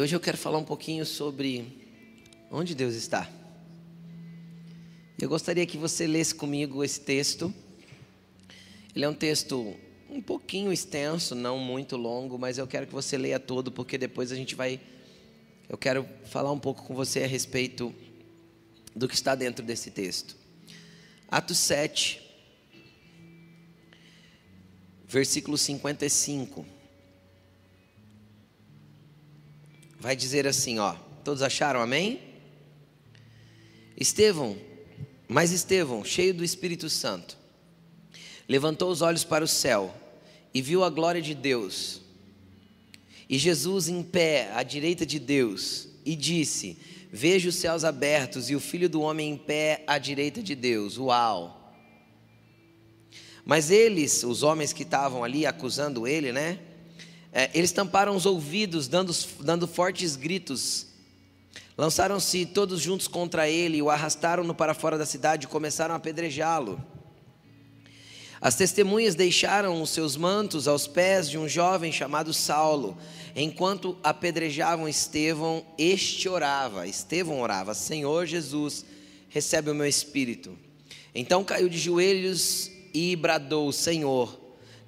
Hoje eu quero falar um pouquinho sobre onde Deus está. Eu gostaria que você lesse comigo esse texto. Ele é um texto um pouquinho extenso, não muito longo, mas eu quero que você leia todo, porque depois a gente vai. Eu quero falar um pouco com você a respeito do que está dentro desse texto. Atos 7, versículo 55. Vai dizer assim, ó. Todos acharam, amém? Estevão, mas Estevão, cheio do Espírito Santo, levantou os olhos para o céu e viu a glória de Deus. E Jesus em pé à direita de Deus, e disse: Vejo os céus abertos e o filho do homem em pé à direita de Deus. Uau! Mas eles, os homens que estavam ali acusando ele, né? É, eles tamparam os ouvidos, dando, dando fortes gritos. Lançaram-se todos juntos contra ele, o arrastaram-no para fora da cidade e começaram a apedrejá-lo. As testemunhas deixaram os seus mantos aos pés de um jovem chamado Saulo. Enquanto apedrejavam Estevão, este orava. Estevão orava: Senhor Jesus, recebe o meu espírito. Então caiu de joelhos e bradou: Senhor,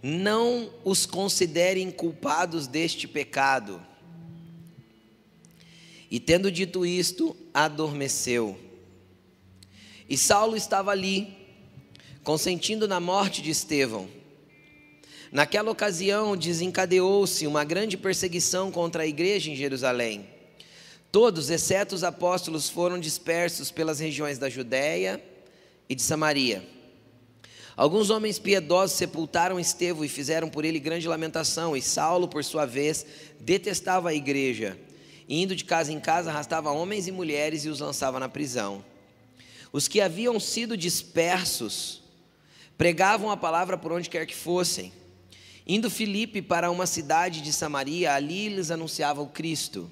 não os considerem culpados deste pecado. E tendo dito isto, adormeceu. E Saulo estava ali, consentindo na morte de Estevão. Naquela ocasião, desencadeou-se uma grande perseguição contra a igreja em Jerusalém. Todos, exceto os apóstolos, foram dispersos pelas regiões da Judéia e de Samaria. Alguns homens piedosos sepultaram Estevão e fizeram por ele grande lamentação, e Saulo, por sua vez, detestava a igreja. indo de casa em casa, arrastava homens e mulheres e os lançava na prisão. Os que haviam sido dispersos pregavam a palavra por onde quer que fossem. Indo Filipe para uma cidade de Samaria, ali lhes anunciava o Cristo.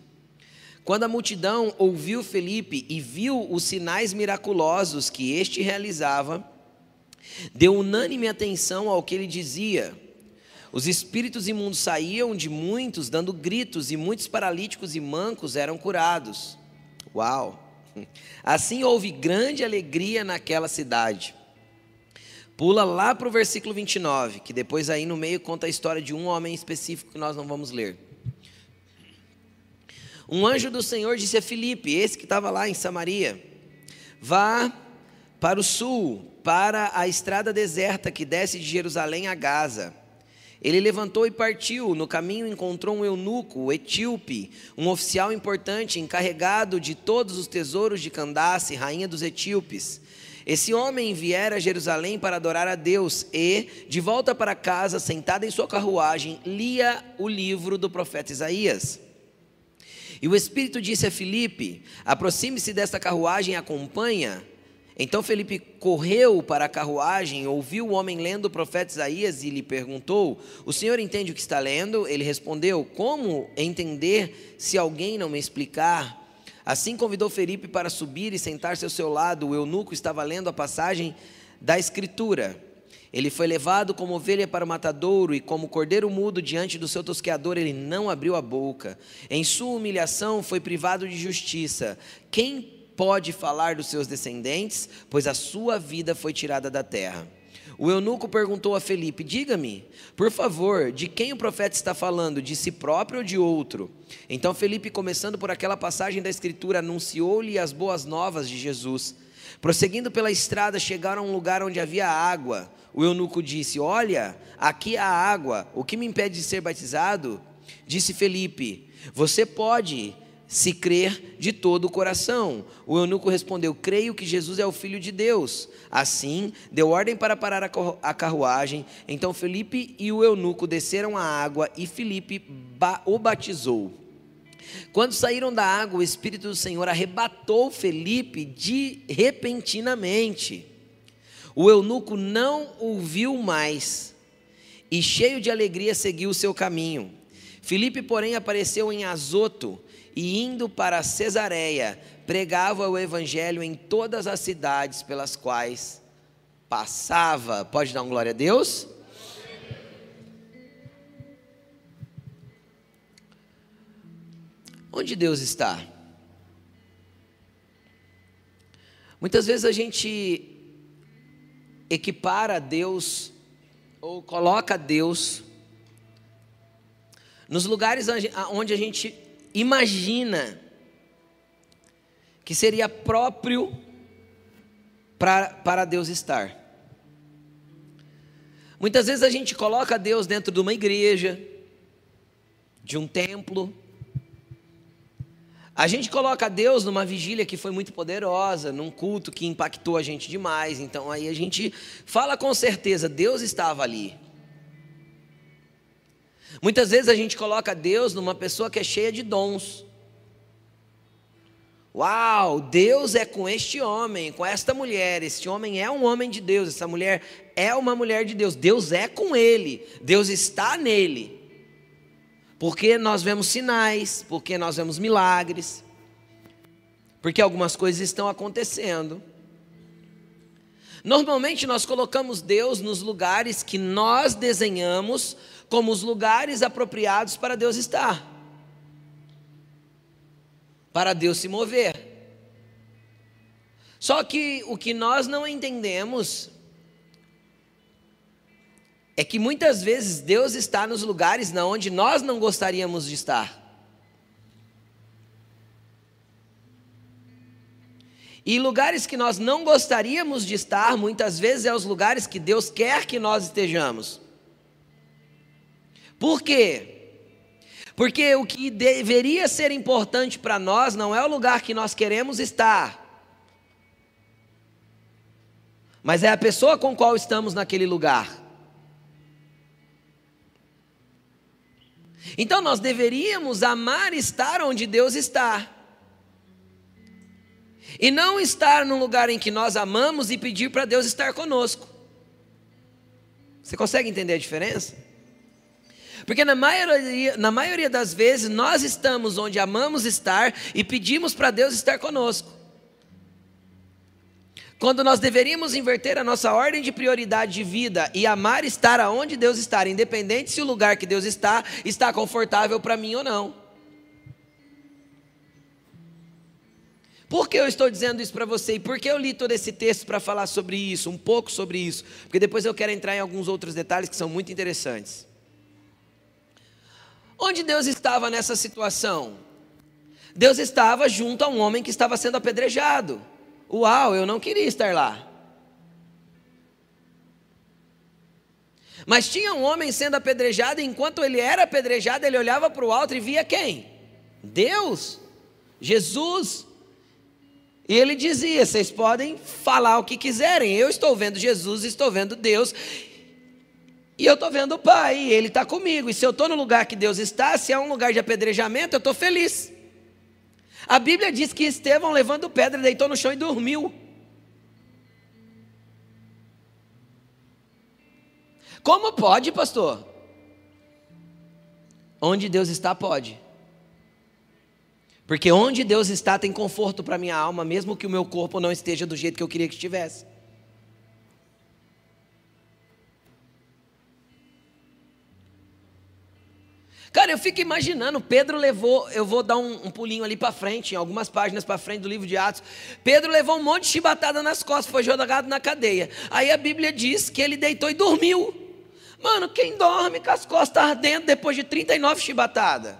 Quando a multidão ouviu Felipe e viu os sinais miraculosos que este realizava, deu unânime atenção ao que ele dizia. Os espíritos imundos saíam de muitos, dando gritos, e muitos paralíticos e mancos eram curados. Uau! Assim houve grande alegria naquela cidade. Pula lá para o versículo 29, que depois aí no meio conta a história de um homem específico que nós não vamos ler. Um anjo do Senhor disse a Filipe, esse que estava lá em Samaria: Vá para o sul, para a estrada deserta que desce de Jerusalém a Gaza. Ele levantou e partiu. No caminho encontrou um eunuco, o etíope, um oficial importante encarregado de todos os tesouros de Candace, rainha dos etíopes. Esse homem viera a Jerusalém para adorar a Deus e, de volta para casa, sentado em sua carruagem, lia o livro do profeta Isaías. E o Espírito disse a Filipe: aproxime-se desta carruagem e acompanha. Então Felipe correu para a carruagem, ouviu o homem lendo o profeta Isaías e lhe perguntou: O senhor entende o que está lendo? Ele respondeu: Como entender se alguém não me explicar? Assim convidou Felipe para subir e sentar-se ao seu lado. O eunuco estava lendo a passagem da Escritura. Ele foi levado como ovelha para o matadouro e como cordeiro mudo diante do seu tosqueador, ele não abriu a boca. Em sua humilhação foi privado de justiça. Quem pode falar dos seus descendentes, pois a sua vida foi tirada da terra. O eunuco perguntou a Felipe: Diga-me, por favor, de quem o profeta está falando, de si próprio ou de outro? Então Felipe, começando por aquela passagem da Escritura, anunciou-lhe as boas novas de Jesus. Prosseguindo pela estrada, chegaram a um lugar onde havia água. O eunuco disse: Olha, aqui há água, o que me impede de ser batizado? Disse Felipe: Você pode se crer de todo o coração. O eunuco respondeu: Creio que Jesus é o Filho de Deus. Assim, deu ordem para parar a carruagem. Então Felipe e o eunuco desceram a água e Felipe o batizou. Quando saíram da água, o Espírito do Senhor arrebatou Felipe de repentinamente. O eunuco não o viu mais e, cheio de alegria, seguiu o seu caminho. Felipe, porém, apareceu em Azoto e indo para Cesareia, pregava o evangelho em todas as cidades pelas quais passava. Pode dar um glória a Deus? Onde Deus está? Muitas vezes a gente equipara Deus ou coloca Deus nos lugares onde a gente imagina que seria próprio pra, para Deus estar. Muitas vezes a gente coloca Deus dentro de uma igreja, de um templo. A gente coloca Deus numa vigília que foi muito poderosa, num culto que impactou a gente demais. Então aí a gente fala com certeza, Deus estava ali. Muitas vezes a gente coloca Deus numa pessoa que é cheia de dons. Uau, Deus é com este homem, com esta mulher. Este homem é um homem de Deus, essa mulher é uma mulher de Deus. Deus é com ele, Deus está nele. Porque nós vemos sinais, porque nós vemos milagres, porque algumas coisas estão acontecendo. Normalmente nós colocamos Deus nos lugares que nós desenhamos como os lugares apropriados para Deus estar para Deus se mover. Só que o que nós não entendemos é que muitas vezes Deus está nos lugares onde nós não gostaríamos de estar. E lugares que nós não gostaríamos de estar, muitas vezes é os lugares que Deus quer que nós estejamos. Por quê? Porque o que deveria ser importante para nós não é o lugar que nós queremos estar, mas é a pessoa com qual estamos naquele lugar. Então nós deveríamos amar estar onde Deus está. E não estar num lugar em que nós amamos e pedir para Deus estar conosco. Você consegue entender a diferença? Porque na maioria, na maioria das vezes nós estamos onde amamos estar e pedimos para Deus estar conosco. Quando nós deveríamos inverter a nossa ordem de prioridade de vida e amar estar aonde Deus está, independente se o lugar que Deus está está confortável para mim ou não. Por que eu estou dizendo isso para você e por que eu li todo esse texto para falar sobre isso, um pouco sobre isso? Porque depois eu quero entrar em alguns outros detalhes que são muito interessantes. Onde Deus estava nessa situação? Deus estava junto a um homem que estava sendo apedrejado. Uau, eu não queria estar lá. Mas tinha um homem sendo apedrejado, e enquanto ele era apedrejado, ele olhava para o alto e via quem? Deus, Jesus. E ele dizia: Vocês podem falar o que quiserem, eu estou vendo Jesus, estou vendo Deus, e eu estou vendo o Pai, e Ele está comigo. E se eu estou no lugar que Deus está, se é um lugar de apedrejamento, eu estou feliz. A Bíblia diz que Estevão, levando pedra, deitou no chão e dormiu. Como pode, pastor? Onde Deus está, pode. Porque onde Deus está tem conforto para minha alma, mesmo que o meu corpo não esteja do jeito que eu queria que estivesse. Cara, eu fico imaginando, Pedro levou, eu vou dar um, um pulinho ali para frente, em algumas páginas para frente do livro de Atos. Pedro levou um monte de chibatada nas costas, foi jogado na cadeia. Aí a Bíblia diz que ele deitou e dormiu. Mano, quem dorme com as costas ardendo depois de 39 chibatadas?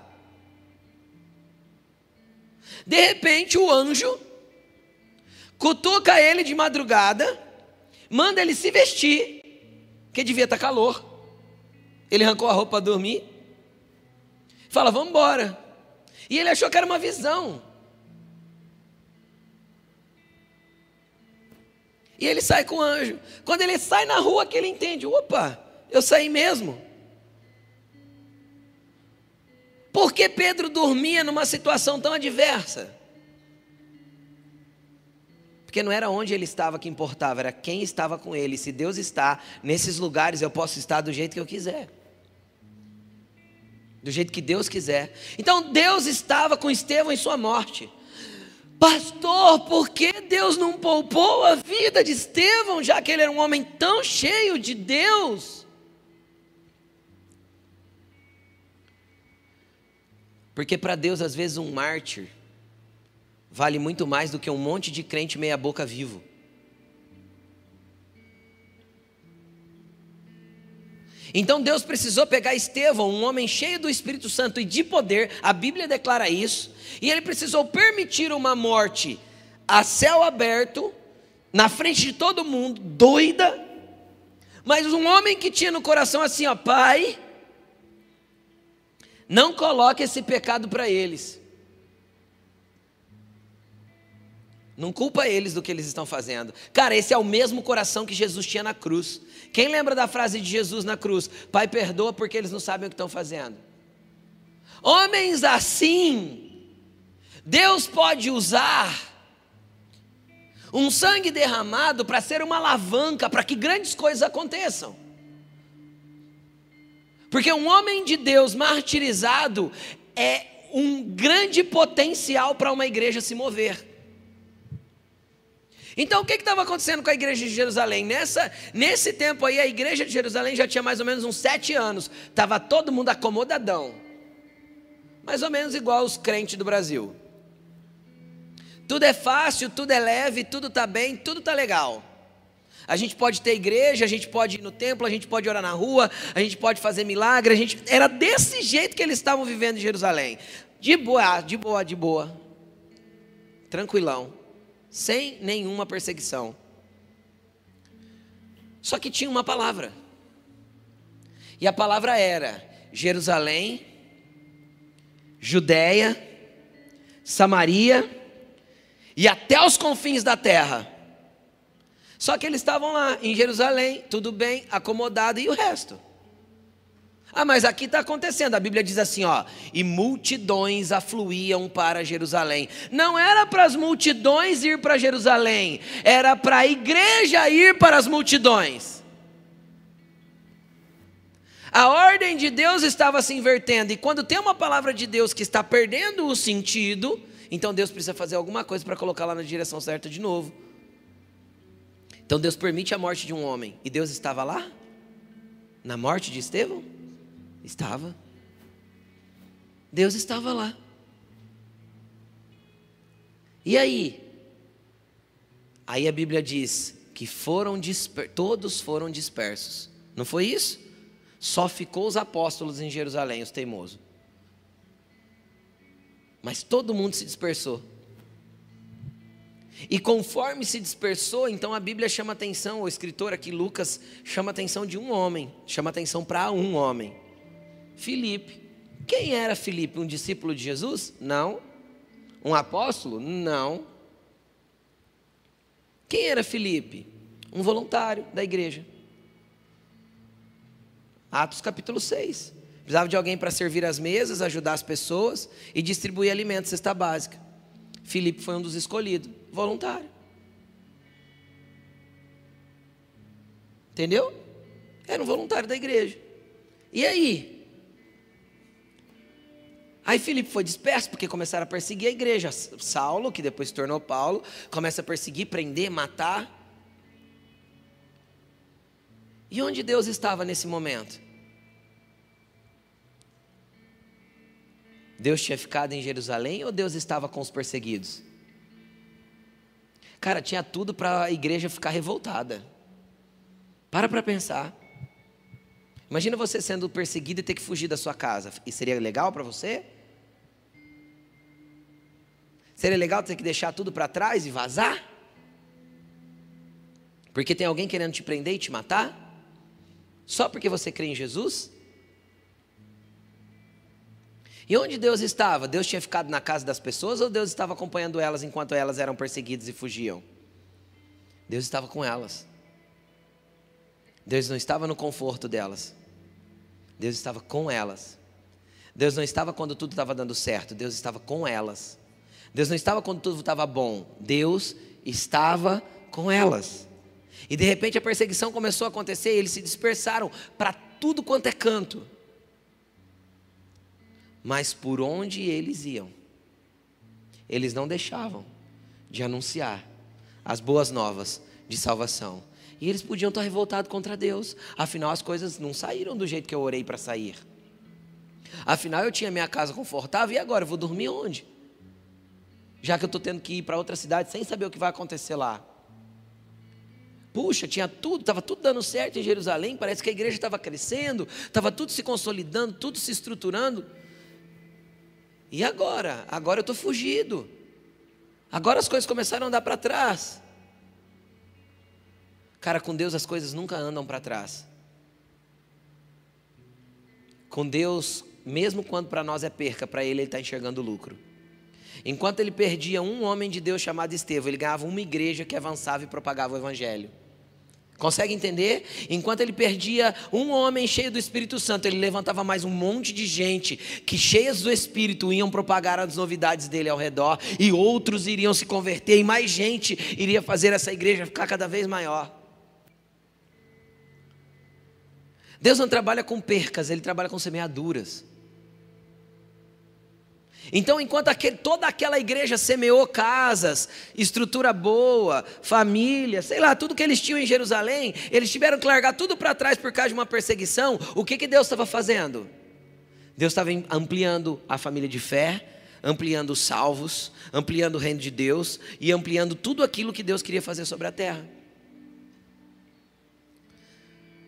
De repente o anjo cutuca ele de madrugada, manda ele se vestir, que devia estar tá calor. Ele arrancou a roupa para dormir Fala, vamos embora. E ele achou que era uma visão. E ele sai com o anjo. Quando ele sai na rua, que ele entende: opa, eu saí mesmo. Por que Pedro dormia numa situação tão adversa? Porque não era onde ele estava que importava, era quem estava com ele. Se Deus está nesses lugares, eu posso estar do jeito que eu quiser do jeito que Deus quiser. Então Deus estava com Estevão em sua morte. Pastor, por que Deus não poupou a vida de Estevão, já que ele era um homem tão cheio de Deus? Porque para Deus, às vezes, um mártir vale muito mais do que um monte de crente meia-boca vivo. Então Deus precisou pegar Estevão, um homem cheio do Espírito Santo e de poder, a Bíblia declara isso, e ele precisou permitir uma morte a céu aberto, na frente de todo mundo, doida, mas um homem que tinha no coração assim, ó, pai, não coloque esse pecado para eles. Não culpa eles do que eles estão fazendo. Cara, esse é o mesmo coração que Jesus tinha na cruz. Quem lembra da frase de Jesus na cruz? Pai, perdoa porque eles não sabem o que estão fazendo. Homens assim, Deus pode usar um sangue derramado para ser uma alavanca para que grandes coisas aconteçam. Porque um homem de Deus martirizado é um grande potencial para uma igreja se mover. Então, o que estava acontecendo com a igreja de Jerusalém? Nessa, nesse tempo aí, a igreja de Jerusalém já tinha mais ou menos uns sete anos. Estava todo mundo acomodadão. Mais ou menos igual os crentes do Brasil. Tudo é fácil, tudo é leve, tudo está bem, tudo está legal. A gente pode ter igreja, a gente pode ir no templo, a gente pode orar na rua, a gente pode fazer milagre. A gente... Era desse jeito que eles estavam vivendo em Jerusalém. De boa, de boa, de boa. Tranquilão sem nenhuma perseguição. Só que tinha uma palavra. E a palavra era Jerusalém, Judéia, Samaria e até os confins da terra. Só que eles estavam lá em Jerusalém, tudo bem, acomodado e o resto. Ah, mas aqui está acontecendo. A Bíblia diz assim, ó, e multidões afluíam para Jerusalém. Não era para as multidões ir para Jerusalém, era para a igreja ir para as multidões. A ordem de Deus estava se invertendo, e quando tem uma palavra de Deus que está perdendo o sentido, então Deus precisa fazer alguma coisa para colocá-la na direção certa de novo. Então Deus permite a morte de um homem, e Deus estava lá? Na morte de Estevão? Estava. Deus estava lá. E aí? Aí a Bíblia diz que foram disper... todos foram dispersos. Não foi isso? Só ficou os apóstolos em Jerusalém, os teimosos. Mas todo mundo se dispersou. E conforme se dispersou, então a Bíblia chama atenção, o escritor aqui, Lucas, chama atenção de um homem, chama atenção para um homem. Filipe. Quem era Filipe? Um discípulo de Jesus? Não. Um apóstolo? Não. Quem era Filipe? Um voluntário da igreja. Atos capítulo 6. Precisava de alguém para servir as mesas, ajudar as pessoas e distribuir alimentos, cesta básica. Filipe foi um dos escolhidos, voluntário. Entendeu? Era um voluntário da igreja. E aí? Aí Filipe foi disperso porque começaram a perseguir a igreja. Saulo, que depois se tornou Paulo, começa a perseguir, prender, matar. E onde Deus estava nesse momento? Deus tinha ficado em Jerusalém ou Deus estava com os perseguidos? Cara, tinha tudo para a igreja ficar revoltada. Para para pensar. Imagina você sendo perseguido e ter que fugir da sua casa. E seria legal para você? Seria legal ter que deixar tudo para trás e vazar? Porque tem alguém querendo te prender e te matar? Só porque você crê em Jesus? E onde Deus estava? Deus tinha ficado na casa das pessoas ou Deus estava acompanhando elas enquanto elas eram perseguidas e fugiam? Deus estava com elas. Deus não estava no conforto delas. Deus estava com elas. Deus não estava quando tudo estava dando certo, Deus estava com elas. Deus não estava quando tudo estava bom, Deus estava com elas. E de repente a perseguição começou a acontecer, e eles se dispersaram para tudo quanto é canto. Mas por onde eles iam, eles não deixavam de anunciar as boas novas de salvação. E eles podiam estar revoltados contra Deus, afinal as coisas não saíram do jeito que eu orei para sair. Afinal, eu tinha minha casa confortável e agora eu vou dormir onde? Já que eu estou tendo que ir para outra cidade sem saber o que vai acontecer lá. Puxa, tinha tudo, estava tudo dando certo em Jerusalém, parece que a igreja estava crescendo, estava tudo se consolidando, tudo se estruturando. E agora? Agora eu estou fugido. Agora as coisas começaram a andar para trás. Cara, com Deus as coisas nunca andam para trás. Com Deus, mesmo quando para nós é perca, para Ele Ele está enxergando lucro. Enquanto ele perdia um homem de Deus chamado Estevão, ele ganhava uma igreja que avançava e propagava o Evangelho. Consegue entender? Enquanto ele perdia um homem cheio do Espírito Santo, ele levantava mais um monte de gente que, cheias do Espírito, iam propagar as novidades dele ao redor, e outros iriam se converter, e mais gente iria fazer essa igreja ficar cada vez maior. Deus não trabalha com percas, ele trabalha com semeaduras. Então, enquanto aquele, toda aquela igreja semeou casas, estrutura boa, família, sei lá, tudo que eles tinham em Jerusalém, eles tiveram que largar tudo para trás por causa de uma perseguição. O que, que Deus estava fazendo? Deus estava ampliando a família de fé, ampliando os salvos, ampliando o reino de Deus e ampliando tudo aquilo que Deus queria fazer sobre a terra.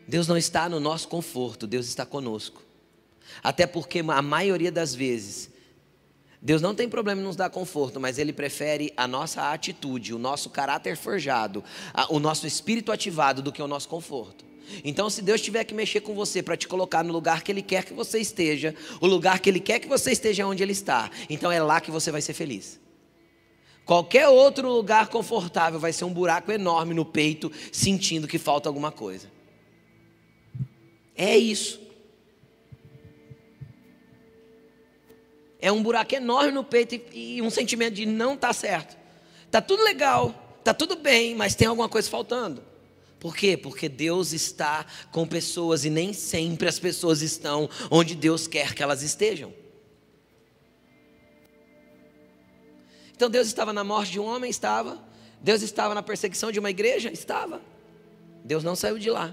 Deus não está no nosso conforto, Deus está conosco. Até porque a maioria das vezes Deus não tem problema em nos dar conforto, mas Ele prefere a nossa atitude, o nosso caráter forjado, o nosso espírito ativado do que o nosso conforto. Então, se Deus tiver que mexer com você para te colocar no lugar que Ele quer que você esteja, o lugar que Ele quer que você esteja onde Ele está, então é lá que você vai ser feliz. Qualquer outro lugar confortável vai ser um buraco enorme no peito, sentindo que falta alguma coisa. É isso. É um buraco enorme no peito e, e um sentimento de não tá certo. Tá tudo legal, tá tudo bem, mas tem alguma coisa faltando. Por quê? Porque Deus está com pessoas e nem sempre as pessoas estão onde Deus quer que elas estejam. Então Deus estava na morte de um homem? Estava. Deus estava na perseguição de uma igreja? Estava. Deus não saiu de lá.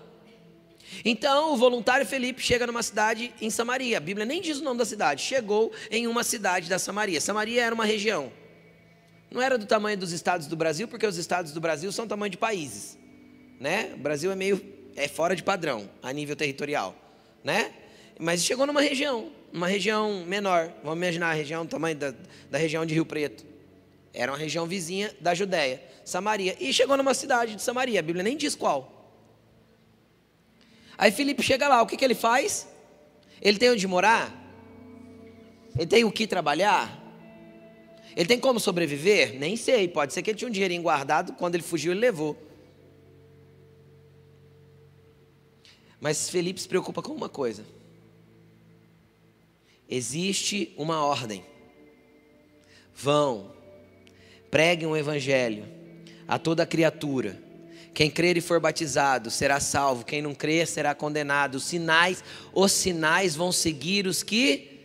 Então o voluntário Felipe chega numa cidade em Samaria. A Bíblia nem diz o nome da cidade. Chegou em uma cidade da Samaria. Samaria era uma região. Não era do tamanho dos estados do Brasil, porque os estados do Brasil são tamanho de países, né? O Brasil é meio é fora de padrão a nível territorial, né? Mas chegou numa região, uma região menor. Vamos imaginar a região, o tamanho da, da região de Rio Preto. Era uma região vizinha da Judéia, Samaria. E chegou numa cidade de Samaria. A Bíblia nem diz qual. Aí Felipe chega lá, o que, que ele faz? Ele tem onde morar? Ele tem o que trabalhar? Ele tem como sobreviver? Nem sei, pode ser que ele tinha um dinheirinho guardado, quando ele fugiu ele levou. Mas Felipe se preocupa com uma coisa. Existe uma ordem. Vão, preguem o evangelho a toda criatura. Quem crer e for batizado será salvo, quem não crer será condenado. Os sinais, os sinais vão seguir os que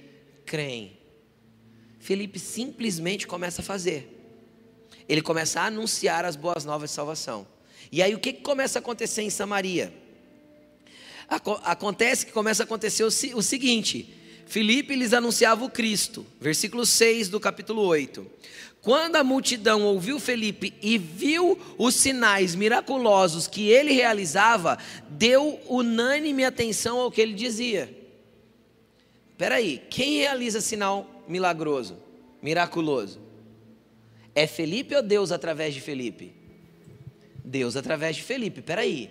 creem. Felipe simplesmente começa a fazer. Ele começa a anunciar as boas novas de salvação. E aí o que, que começa a acontecer em Samaria? Acontece que começa a acontecer o, o seguinte: Filipe lhes anunciava o Cristo, versículo 6 do capítulo 8. Quando a multidão ouviu Felipe e viu os sinais miraculosos que ele realizava, deu unânime atenção ao que ele dizia. Espera aí, quem realiza sinal milagroso, miraculoso? É Felipe ou Deus através de Felipe? Deus através de Felipe, espera aí.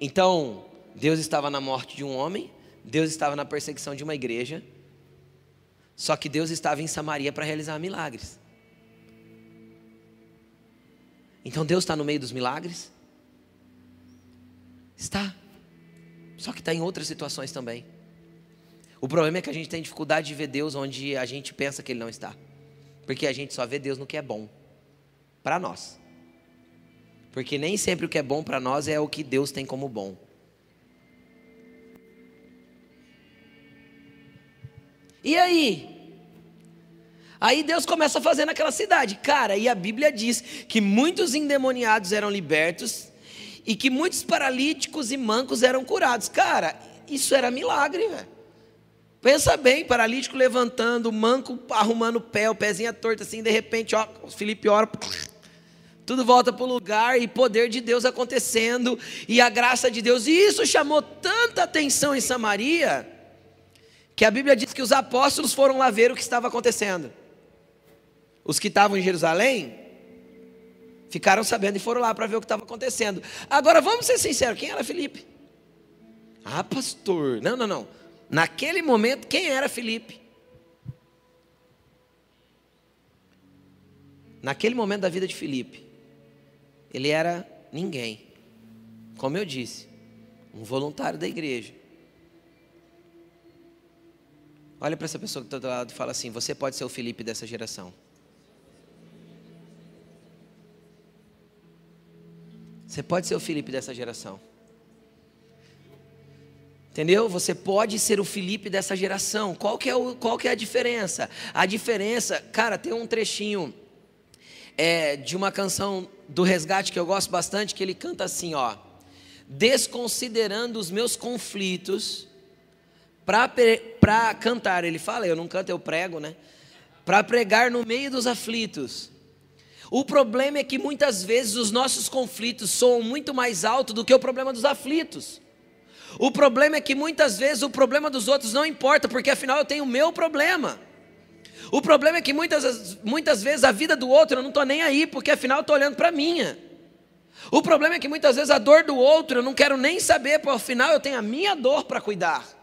Então, Deus estava na morte de um homem, Deus estava na perseguição de uma igreja, só que Deus estava em Samaria para realizar milagres. Então Deus está no meio dos milagres? Está. Só que está em outras situações também. O problema é que a gente tem dificuldade de ver Deus onde a gente pensa que Ele não está. Porque a gente só vê Deus no que é bom para nós. Porque nem sempre o que é bom para nós é o que Deus tem como bom. E aí? Aí Deus começa a fazer naquela cidade. Cara, e a Bíblia diz que muitos endemoniados eram libertos e que muitos paralíticos e mancos eram curados. Cara, isso era milagre, velho. Pensa bem, paralítico levantando, manco arrumando o pé, o pezinho torto assim, de repente, ó, Felipe ora, tudo volta para o lugar e poder de Deus acontecendo e a graça de Deus. E isso chamou tanta atenção em Samaria, que a Bíblia diz que os apóstolos foram lá ver o que estava acontecendo. Os que estavam em Jerusalém ficaram sabendo e foram lá para ver o que estava acontecendo. Agora vamos ser sinceros, quem era Felipe? Ah, pastor. Não, não, não. Naquele momento, quem era Felipe? Naquele momento da vida de Felipe, ele era ninguém. Como eu disse, um voluntário da igreja. Olha para essa pessoa que está do lado e fala assim: Você pode ser o Felipe dessa geração. Você pode ser o Felipe dessa geração. Entendeu? Você pode ser o Felipe dessa geração. Qual que é, o, qual que é a diferença? A diferença, cara, tem um trechinho é, de uma canção do Resgate que eu gosto bastante, que ele canta assim, ó. Desconsiderando os meus conflitos, para cantar, ele fala, eu não canto, eu prego, né? Para pregar no meio dos aflitos. O problema é que muitas vezes os nossos conflitos soam muito mais alto do que o problema dos aflitos. O problema é que muitas vezes o problema dos outros não importa, porque afinal eu tenho o meu problema. O problema é que muitas, muitas vezes a vida do outro eu não estou nem aí, porque afinal eu estou olhando para a minha. O problema é que muitas vezes a dor do outro eu não quero nem saber, porque afinal eu tenho a minha dor para cuidar.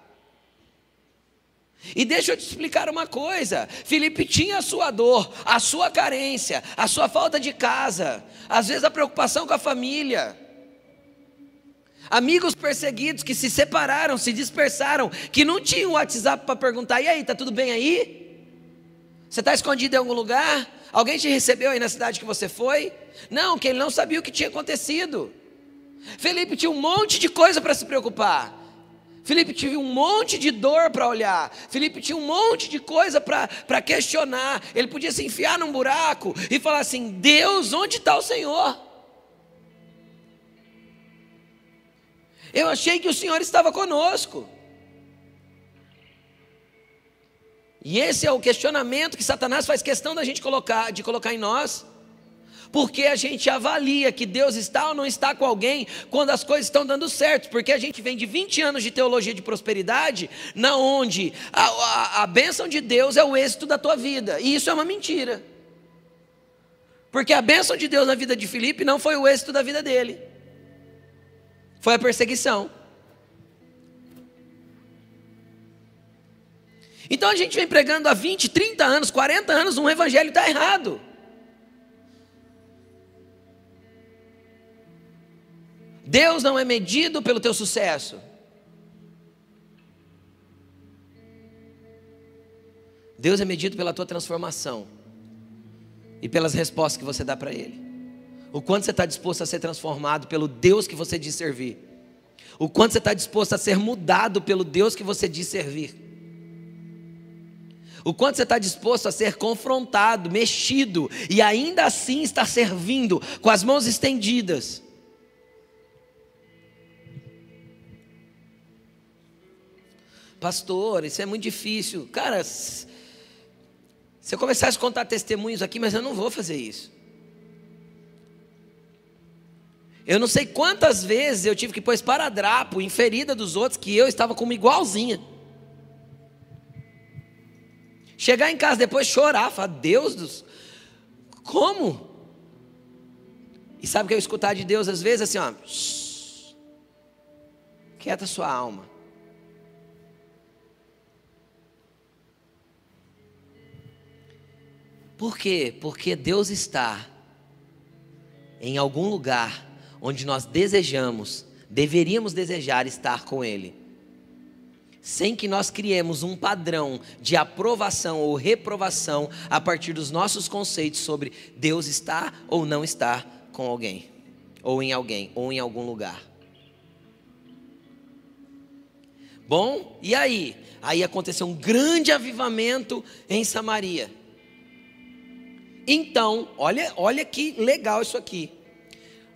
E deixa eu te explicar uma coisa: Felipe tinha a sua dor, a sua carência, a sua falta de casa, às vezes a preocupação com a família. Amigos perseguidos que se separaram, se dispersaram, que não tinham WhatsApp para perguntar: e aí, tá tudo bem aí? Você está escondido em algum lugar? Alguém te recebeu aí na cidade que você foi? Não, que ele não sabia o que tinha acontecido. Felipe tinha um monte de coisa para se preocupar. Felipe tinha um monte de dor para olhar. Felipe tinha um monte de coisa para questionar. Ele podia se enfiar num buraco e falar assim: Deus, onde está o Senhor? Eu achei que o Senhor estava conosco. E esse é o questionamento que Satanás faz questão da gente colocar, de colocar em nós. Porque a gente avalia que Deus está ou não está com alguém quando as coisas estão dando certo. Porque a gente vem de 20 anos de teologia de prosperidade, na onde a, a, a bênção de Deus é o êxito da tua vida. E isso é uma mentira. Porque a bênção de Deus na vida de Filipe não foi o êxito da vida dele. Foi a perseguição. Então a gente vem pregando há 20, 30 anos, 40 anos, um evangelho está errado. Deus não é medido pelo teu sucesso. Deus é medido pela tua transformação e pelas respostas que você dá para Ele. O quanto você está disposto a ser transformado pelo Deus que você diz servir. O quanto você está disposto a ser mudado pelo Deus que você diz servir. O quanto você está disposto a ser confrontado, mexido e ainda assim estar servindo com as mãos estendidas. Pastor, isso é muito difícil. Cara, se eu começasse a contar testemunhos aqui, mas eu não vou fazer isso. Eu não sei quantas vezes eu tive que pôr esparadrapo em ferida dos outros que eu estava como igualzinha. Chegar em casa depois chorar, falar, Deus dos. Como? E sabe o que eu escutar de Deus às vezes assim, ó. Quieta sua alma. Por quê? Porque Deus está em algum lugar onde nós desejamos, deveríamos desejar estar com Ele, sem que nós criemos um padrão de aprovação ou reprovação a partir dos nossos conceitos sobre Deus está ou não está com alguém, ou em alguém, ou em algum lugar. Bom, e aí? Aí aconteceu um grande avivamento em Samaria. Então, olha, olha que legal isso aqui.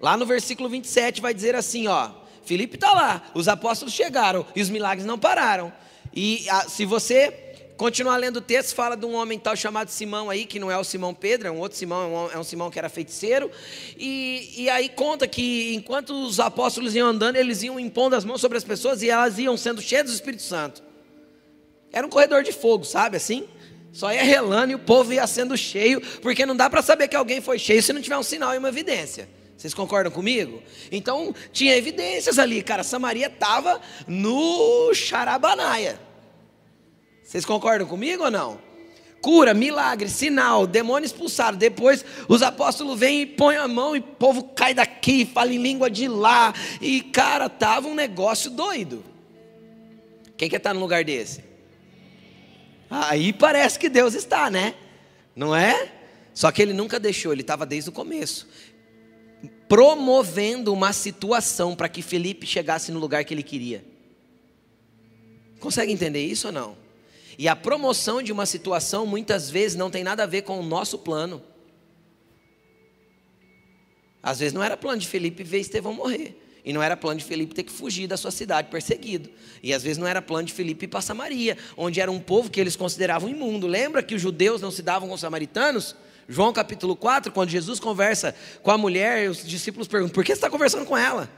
Lá no versículo 27 vai dizer assim, ó, Filipe está lá, os apóstolos chegaram e os milagres não pararam. E a, se você continuar lendo o texto, fala de um homem tal chamado Simão aí, que não é o Simão Pedro, é um outro Simão, é um, é um Simão que era feiticeiro. E, e aí conta que enquanto os apóstolos iam andando, eles iam impondo as mãos sobre as pessoas e elas iam sendo cheias do Espírito Santo. Era um corredor de fogo, sabe assim? Só ia relando e o povo ia sendo cheio, porque não dá para saber que alguém foi cheio se não tiver um sinal e uma evidência. Vocês concordam comigo? Então, tinha evidências ali, cara. Samaria estava no Charabanaia. Vocês concordam comigo ou não? Cura, milagre, sinal, demônio expulsado. Depois os apóstolos vêm e põem a mão e o povo cai daqui, fala em língua de lá. E, cara, tava um negócio doido. Quem quer estar no lugar desse? Aí parece que Deus está, né? Não é? Só que ele nunca deixou, ele estava desde o começo promovendo uma situação para que Felipe chegasse no lugar que ele queria. Consegue entender isso ou não? E a promoção de uma situação muitas vezes não tem nada a ver com o nosso plano. Às vezes não era plano de Felipe ver Estevão morrer. E não era plano de Felipe ter que fugir da sua cidade perseguido. E às vezes não era plano de Felipe ir para Samaria, onde era um povo que eles consideravam imundo. Lembra que os judeus não se davam com os samaritanos? João capítulo 4, quando Jesus conversa com a mulher, os discípulos perguntam: por que você está conversando com ela?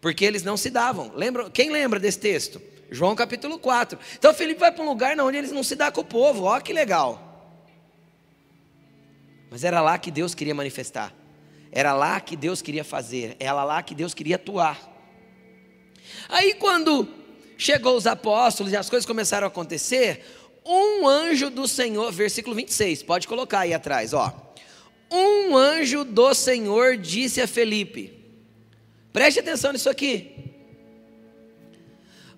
Porque eles não se davam. Lembra, quem lembra desse texto? João capítulo 4. Então Felipe vai para um lugar onde eles não se dão com o povo, ó que legal. Mas era lá que Deus queria manifestar. Era lá que Deus queria fazer. Era lá que Deus queria atuar. Aí quando chegou os apóstolos e as coisas começaram a acontecer, um anjo do Senhor, versículo 26, pode colocar aí atrás, ó. Um anjo do Senhor disse a Felipe: Preste atenção nisso aqui.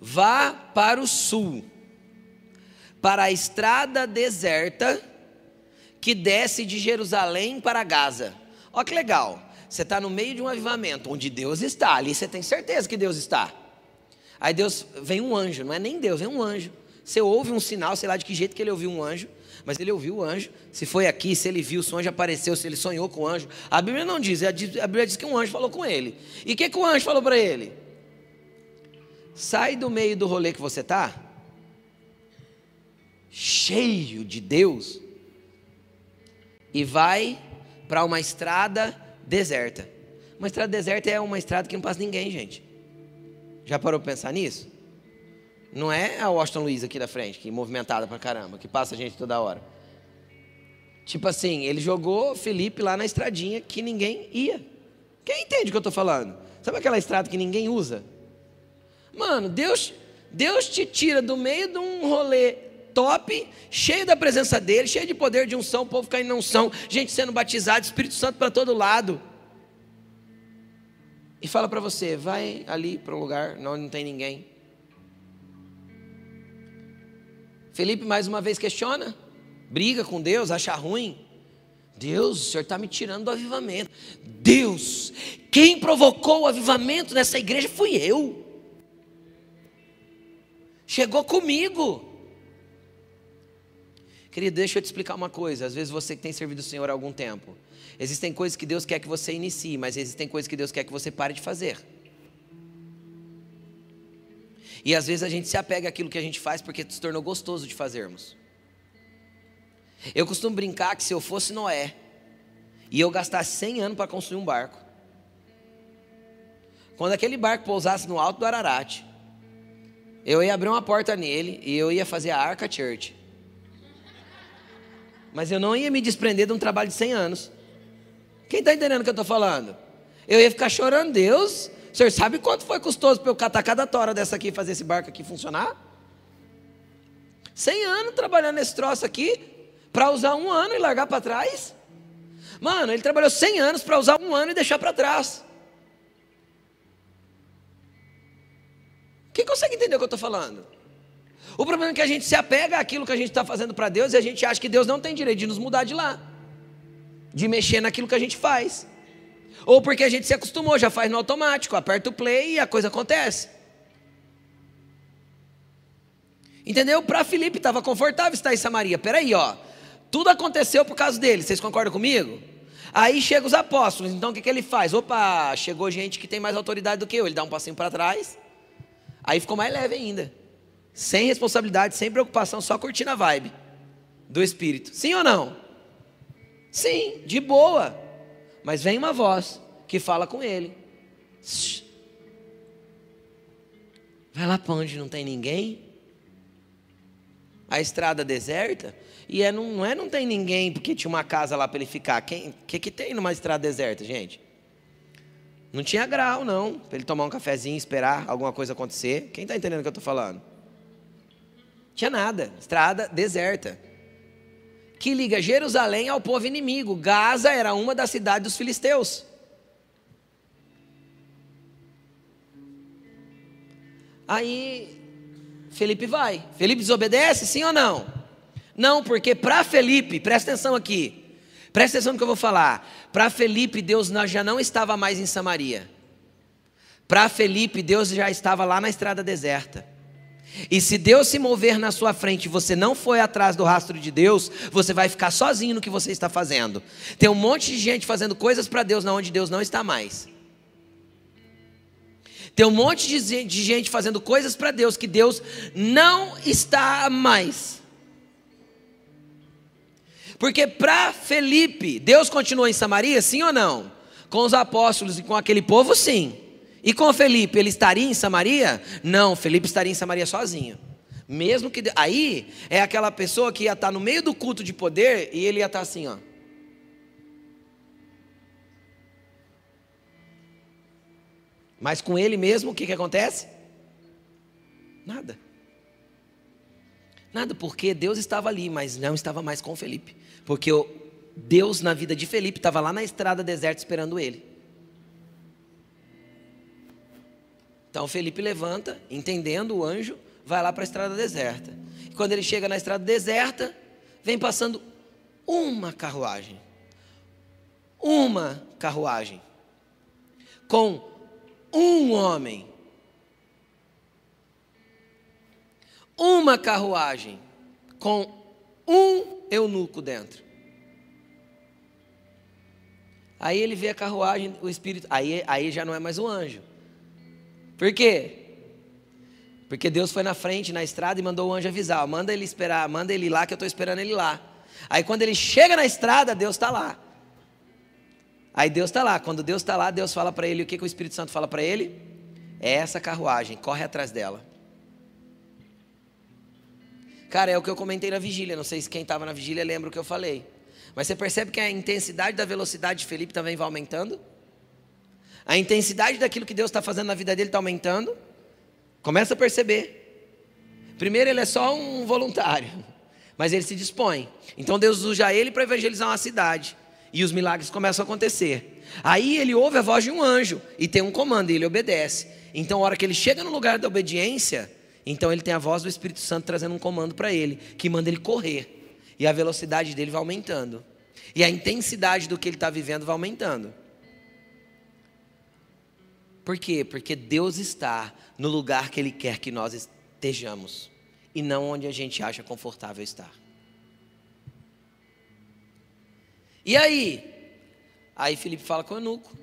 Vá para o sul, para a estrada deserta que desce de Jerusalém para Gaza. Olha que legal. Você está no meio de um avivamento onde Deus está. Ali você tem certeza que Deus está. Aí Deus vem um anjo, não é nem Deus, vem um anjo. Você ouve um sinal, sei lá de que jeito que ele ouviu um anjo, mas ele ouviu o anjo. Se foi aqui, se ele viu, se o anjo apareceu, se ele sonhou com o anjo. A Bíblia não diz, a Bíblia diz que um anjo falou com ele. E o que, que o anjo falou para ele? Sai do meio do rolê que você está, cheio de Deus, e vai para uma estrada deserta. Uma estrada deserta é uma estrada que não passa ninguém, gente. Já parou para pensar nisso? Não é a Washington Luiz aqui da frente, que é movimentada pra caramba, que passa gente toda hora. Tipo assim, ele jogou Felipe lá na estradinha que ninguém ia. Quem entende o que eu estou falando? Sabe aquela estrada que ninguém usa? Mano, Deus, Deus te tira do meio de um rolê top, cheio da presença dele, cheio de poder de unção, o povo caindo na unção, gente sendo batizada, Espírito Santo para todo lado. E fala para você, vai ali para um lugar onde não tem ninguém. Felipe mais uma vez questiona, briga com Deus, acha ruim. Deus, o Senhor está me tirando do avivamento. Deus, quem provocou o avivamento nessa igreja fui eu chegou comigo. Querido, deixa eu te explicar uma coisa. Às vezes você que tem servido o Senhor há algum tempo, existem coisas que Deus quer que você inicie, mas existem coisas que Deus quer que você pare de fazer. E às vezes a gente se apega àquilo que a gente faz porque se tornou gostoso de fazermos. Eu costumo brincar que se eu fosse Noé e eu gastasse 100 anos para construir um barco, quando aquele barco pousasse no alto do Ararat, eu ia abrir uma porta nele e eu ia fazer a Arca Church. Mas eu não ia me desprender de um trabalho de 100 anos. Quem está entendendo o que eu estou falando? Eu ia ficar chorando, Deus, o senhor sabe quanto foi custoso para eu catar cada tora dessa aqui e fazer esse barco aqui funcionar? 100 anos trabalhando nesse troço aqui, para usar um ano e largar para trás? Mano, ele trabalhou 100 anos para usar um ano e deixar para trás. Quem consegue entender o que eu estou falando? O problema é que a gente se apega àquilo que a gente está fazendo para Deus e a gente acha que Deus não tem direito de nos mudar de lá, de mexer naquilo que a gente faz, ou porque a gente se acostumou, já faz no automático, aperta o play e a coisa acontece. Entendeu? Para Felipe estava confortável estar em Samaria. Peraí, ó, tudo aconteceu por causa dele. Vocês concordam comigo? Aí chegam os apóstolos. Então o que, que ele faz? Opa, chegou gente que tem mais autoridade do que eu. Ele dá um passinho para trás Aí ficou mais leve ainda. Sem responsabilidade, sem preocupação, só curtindo a vibe do Espírito. Sim ou não? Sim, de boa. Mas vem uma voz que fala com ele. Vai lá para onde não tem ninguém. A estrada deserta. E é, não, não é não tem ninguém porque tinha uma casa lá para ele ficar. O que, que tem numa estrada deserta, gente? Não tinha grau, não. Para ele tomar um cafezinho, esperar alguma coisa acontecer. Quem está entendendo o que eu estou falando? Tinha nada. Estrada deserta. Que liga Jerusalém ao povo inimigo. Gaza era uma das cidades dos filisteus. Aí Felipe vai. Felipe desobedece, sim ou não? Não, porque para Felipe, presta atenção aqui. Presta atenção no que eu vou falar. Para Felipe, Deus já não estava mais em Samaria. Para Felipe, Deus já estava lá na estrada deserta. E se Deus se mover na sua frente e você não foi atrás do rastro de Deus, você vai ficar sozinho no que você está fazendo. Tem um monte de gente fazendo coisas para Deus na onde Deus não está mais. Tem um monte de gente fazendo coisas para Deus que Deus não está mais. Porque para Felipe, Deus continuou em Samaria, sim ou não? Com os apóstolos e com aquele povo, sim. E com Felipe, ele estaria em Samaria? Não, Felipe estaria em Samaria sozinho. Mesmo que. Aí é aquela pessoa que ia estar no meio do culto de poder e ele ia estar assim, ó. Mas com ele mesmo, o que, que acontece? Nada. Nada, porque Deus estava ali, mas não estava mais com Felipe. Porque Deus, na vida de Felipe, estava lá na estrada deserta esperando ele. Então Felipe levanta, entendendo o anjo, vai lá para a estrada deserta. E quando ele chega na estrada deserta, vem passando uma carruagem. Uma carruagem. Com um homem. Uma carruagem com um eunuco dentro. Aí ele vê a carruagem, o espírito, aí, aí já não é mais um anjo. Por quê? Porque Deus foi na frente, na estrada, e mandou o anjo avisar: manda ele esperar, manda ele lá, que eu estou esperando ele lá. Aí quando ele chega na estrada, Deus está lá. Aí Deus está lá. Quando Deus está lá, Deus fala para ele: o que, que o Espírito Santo fala para ele? É essa carruagem, corre atrás dela. Cara, é o que eu comentei na vigília. Não sei se quem estava na vigília lembra o que eu falei. Mas você percebe que a intensidade da velocidade de Felipe também vai aumentando? A intensidade daquilo que Deus está fazendo na vida dele está aumentando? Começa a perceber. Primeiro, ele é só um voluntário, mas ele se dispõe. Então, Deus usa ele para evangelizar uma cidade. E os milagres começam a acontecer. Aí ele ouve a voz de um anjo e tem um comando e ele obedece. Então, a hora que ele chega no lugar da obediência, então ele tem a voz do Espírito Santo trazendo um comando para ele, que manda ele correr. E a velocidade dele vai aumentando. E a intensidade do que ele está vivendo vai aumentando. Por quê? Porque Deus está no lugar que Ele quer que nós estejamos. E não onde a gente acha confortável estar. E aí? Aí Felipe fala com o eunuco.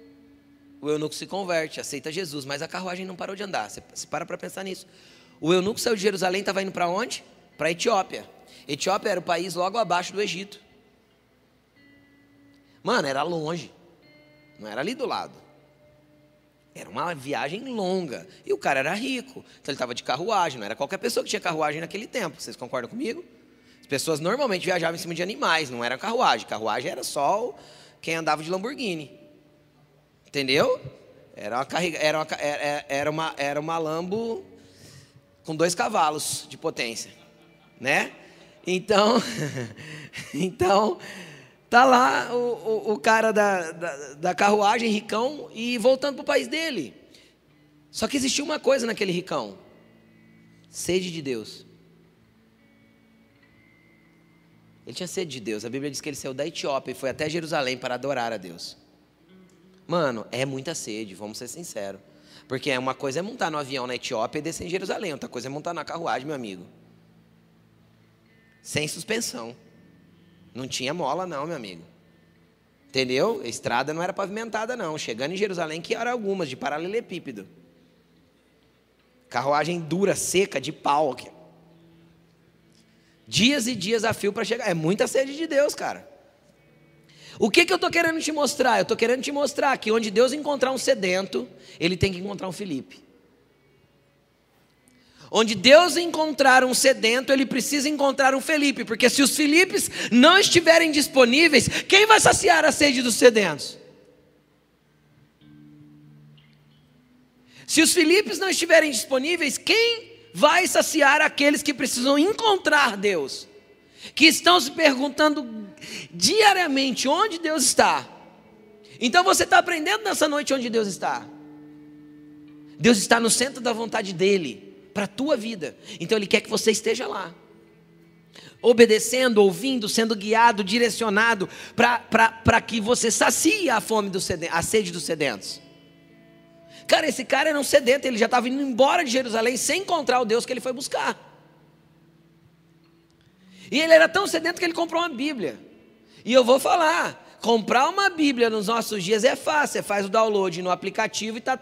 O eunuco se converte, aceita Jesus, mas a carruagem não parou de andar. Você, para para pensar nisso. O eunuco saiu de Jerusalém, estava indo para onde? Para Etiópia. Etiópia era o país logo abaixo do Egito. Mano, era longe. Não era ali do lado. Era uma viagem longa. E o cara era rico. Então ele estava de carruagem. Não era qualquer pessoa que tinha carruagem naquele tempo. Vocês concordam comigo? As pessoas normalmente viajavam em cima de animais. Não era carruagem. Carruagem era só quem andava de Lamborghini. Entendeu? Era uma, carrega, era uma, era, era uma, era uma Lambo com dois cavalos de potência, né? Então, então tá lá o, o, o cara da, da, da, carruagem ricão e voltando para o país dele. Só que existia uma coisa naquele ricão: sede de Deus. Ele tinha sede de Deus. A Bíblia diz que ele saiu da Etiópia e foi até Jerusalém para adorar a Deus. Mano, é muita sede, vamos ser sinceros. Porque uma coisa é montar no avião na Etiópia e descer em Jerusalém, outra coisa é montar na carruagem, meu amigo. Sem suspensão. Não tinha mola, não, meu amigo. Entendeu? A estrada não era pavimentada, não. Chegando em Jerusalém, que era algumas, de paralelepípedo. Carruagem dura, seca, de pau. Dias e dias a fio para chegar. É muita sede de Deus, cara. O que, que eu estou querendo te mostrar? Eu estou querendo te mostrar que onde Deus encontrar um sedento, Ele tem que encontrar um Felipe. Onde Deus encontrar um sedento, Ele precisa encontrar um Felipe, porque se os Filipes não estiverem disponíveis, quem vai saciar a sede dos sedentos? Se os Filipes não estiverem disponíveis, quem vai saciar aqueles que precisam encontrar Deus? Que estão se perguntando diariamente onde Deus está. Então você está aprendendo nessa noite onde Deus está. Deus está no centro da vontade dEle, para a tua vida. Então Ele quer que você esteja lá. Obedecendo, ouvindo, sendo guiado, direcionado, para que você sacie a fome do sedento, a sede dos sedentos. Cara, esse cara era um sedento, ele já estava indo embora de Jerusalém sem encontrar o Deus que ele foi buscar. E ele era tão sedento que ele comprou uma Bíblia. E eu vou falar, comprar uma Bíblia nos nossos dias é fácil, você faz o download no aplicativo e tá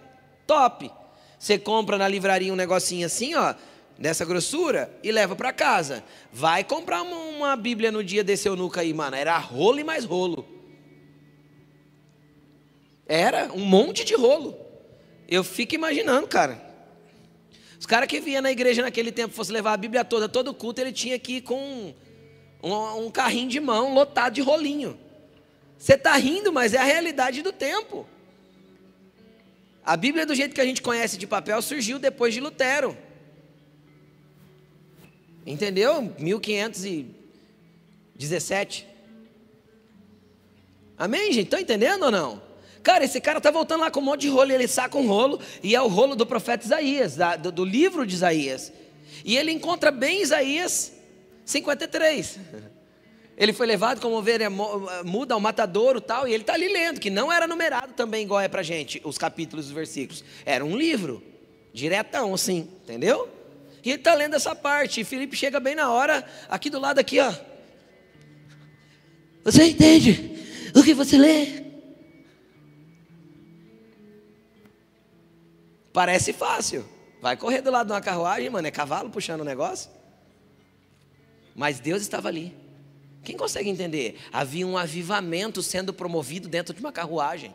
top. Você compra na livraria um negocinho assim, ó, dessa grossura e leva para casa. Vai comprar uma, uma, Bíblia no dia desse eunuco aí, mano. Era rolo e mais rolo. Era um monte de rolo. Eu fico imaginando, cara. Os caras que vinham na igreja naquele tempo fosse levar a Bíblia toda, todo culto, ele tinha que ir com um, um carrinho de mão lotado de rolinho. Você está rindo, mas é a realidade do tempo. A Bíblia, do jeito que a gente conhece de papel, surgiu depois de Lutero. Entendeu? 1517. Amém, gente? Estão entendendo ou não? Cara, esse cara está voltando lá com um monte de rolo, ele saca um rolo, e é o rolo do profeta Isaías, da, do, do livro de Isaías. E ele encontra bem Isaías 53. Ele foi levado como ovelha muda ao matadouro tal, e ele está ali lendo, que não era numerado também igual é para gente, os capítulos e os versículos. Era um livro, diretão assim, entendeu? E ele está lendo essa parte, e Felipe chega bem na hora, aqui do lado aqui, ó. Você entende o que você lê? Parece fácil. Vai correr do lado de uma carruagem, mano, é cavalo puxando o negócio mas Deus estava ali. Quem consegue entender? Havia um avivamento sendo promovido dentro de uma carruagem.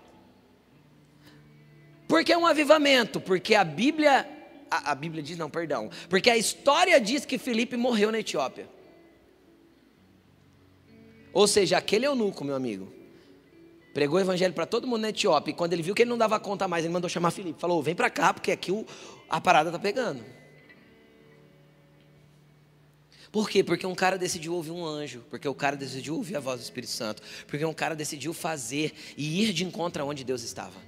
Por que um avivamento? Porque a Bíblia, a, a Bíblia diz, não, perdão, porque a história diz que Felipe morreu na Etiópia. Ou seja, aquele eunuco, meu amigo, pregou o evangelho para todo mundo na Etiópia, e quando ele viu que ele não dava conta mais, ele mandou chamar Felipe, falou: vem para cá, porque aqui o, a parada está pegando. Por quê? Porque um cara decidiu ouvir um anjo, porque o cara decidiu ouvir a voz do Espírito Santo, porque um cara decidiu fazer e ir de encontro aonde Deus estava.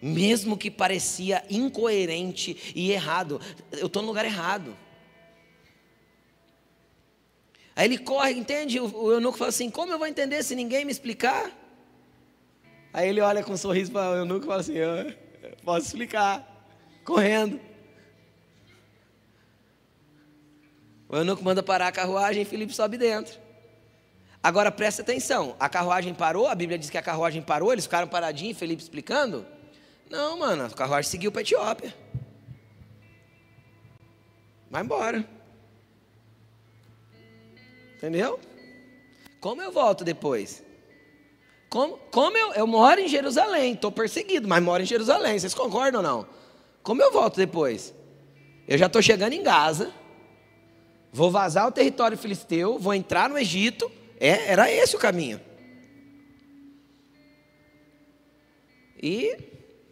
Mesmo que parecia incoerente e errado, eu estou no lugar errado. Aí ele corre, entende? O eunuco fala assim: Como eu vou entender se ninguém me explicar? Aí ele olha com um sorriso para o eunuco e fala assim: eu Posso explicar, correndo. O eunuco manda parar a carruagem e Felipe sobe dentro. Agora presta atenção: a carruagem parou, a Bíblia diz que a carruagem parou, eles ficaram paradinhos, Felipe explicando. Não, mano, a carruagem seguiu para a Etiópia. Vai embora. Entendeu? Como eu volto depois? Como, como eu, eu moro em Jerusalém, estou perseguido, mas moro em Jerusalém, vocês concordam ou não? Como eu volto depois? Eu já estou chegando em Gaza, Vou vazar o território filisteu, vou entrar no Egito. É, era esse o caminho. E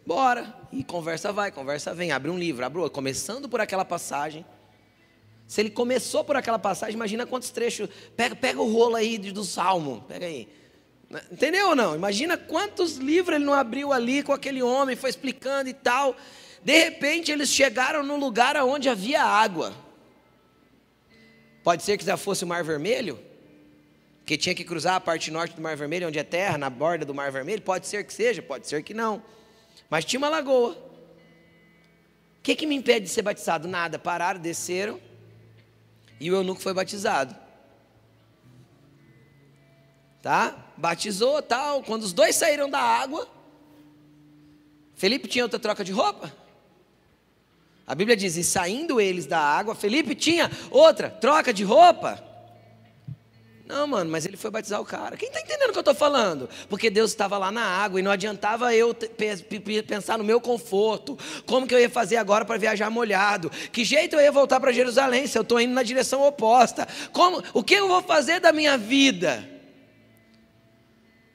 bora. E conversa vai, conversa vem. Abre um livro, abre outro. Começando por aquela passagem. Se ele começou por aquela passagem, imagina quantos trechos. Pega, pega o rolo aí do Salmo. Pega aí. Entendeu ou não? Imagina quantos livros ele não abriu ali com aquele homem, foi explicando e tal. De repente eles chegaram no lugar onde havia água. Pode ser que já fosse o Mar Vermelho, que tinha que cruzar a parte norte do Mar Vermelho, onde é terra, na borda do Mar Vermelho. Pode ser que seja, pode ser que não. Mas tinha uma lagoa. O que, que me impede de ser batizado? Nada. Pararam, desceram e o eunuco foi batizado. Tá? Batizou, tal. Quando os dois saíram da água, Felipe tinha outra troca de roupa? A Bíblia diz: e saindo eles da água, Felipe tinha outra, troca de roupa. Não, mano, mas ele foi batizar o cara. Quem está entendendo o que eu estou falando? Porque Deus estava lá na água e não adiantava eu pensar no meu conforto. Como que eu ia fazer agora para viajar molhado? Que jeito eu ia voltar para Jerusalém se eu estou indo na direção oposta? Como? O que eu vou fazer da minha vida?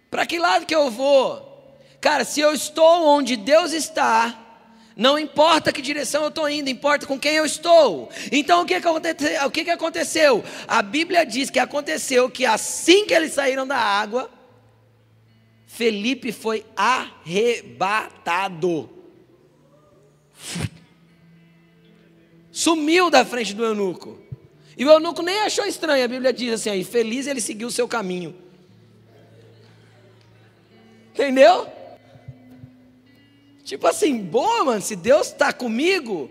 Para que lado que eu vou? Cara, se eu estou onde Deus está, não importa que direção eu estou indo, importa com quem eu estou. Então o que, que, aconteceu? o que, que aconteceu? A Bíblia diz que aconteceu que assim que eles saíram da água, Felipe foi arrebatado. Sumiu da frente do eunuco. E o eunuco nem achou estranho. A Bíblia diz assim: aí, feliz ele seguiu o seu caminho. Entendeu? Tipo assim, boa, mano, se Deus está comigo,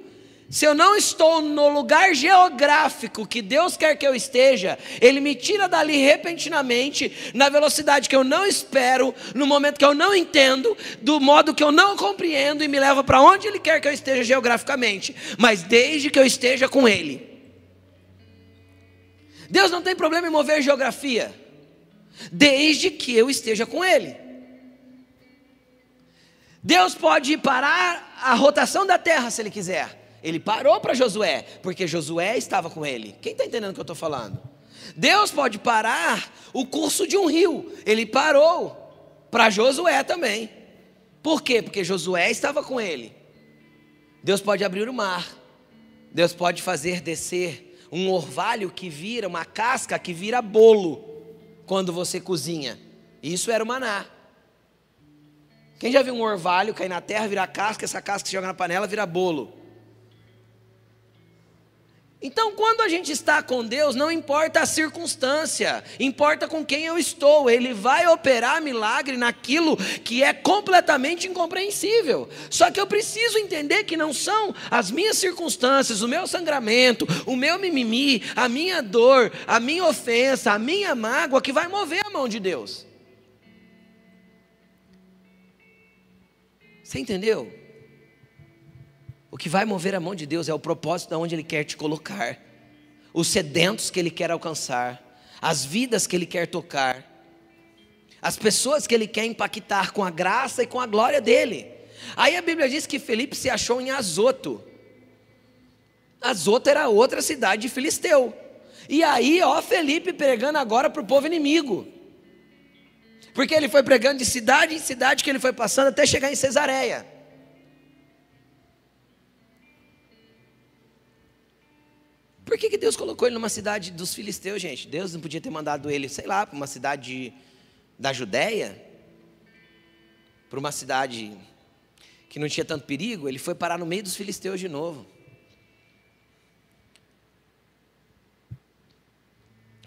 se eu não estou no lugar geográfico que Deus quer que eu esteja, Ele me tira dali repentinamente, na velocidade que eu não espero, no momento que eu não entendo, do modo que eu não compreendo e me leva para onde Ele quer que eu esteja geograficamente, mas desde que eu esteja com Ele. Deus não tem problema em mover geografia, desde que eu esteja com Ele. Deus pode parar a rotação da terra se ele quiser. Ele parou para Josué, porque Josué estava com ele. Quem está entendendo o que eu estou falando? Deus pode parar o curso de um rio. Ele parou para Josué também. Por quê? Porque Josué estava com ele. Deus pode abrir o mar. Deus pode fazer descer um orvalho que vira, uma casca que vira bolo quando você cozinha. Isso era o maná. Quem já viu um orvalho cair na terra, virar casca, essa casca se joga na panela, vira bolo. Então, quando a gente está com Deus, não importa a circunstância, importa com quem eu estou, Ele vai operar milagre naquilo que é completamente incompreensível. Só que eu preciso entender que não são as minhas circunstâncias, o meu sangramento, o meu mimimi, a minha dor, a minha ofensa, a minha mágoa que vai mover a mão de Deus. Você entendeu? O que vai mover a mão de Deus é o propósito de onde Ele quer te colocar, os sedentos que Ele quer alcançar, as vidas que Ele quer tocar, as pessoas que Ele quer impactar com a graça e com a glória dEle. Aí a Bíblia diz que Felipe se achou em Azoto. Azoto era outra cidade de Filisteu. E aí, ó, Felipe pregando agora para o povo inimigo. Porque ele foi pregando de cidade em cidade que ele foi passando até chegar em Cesareia. Por que, que Deus colocou ele numa cidade dos filisteus, gente? Deus não podia ter mandado ele, sei lá, para uma cidade da Judéia? Para uma cidade que não tinha tanto perigo? Ele foi parar no meio dos filisteus de novo.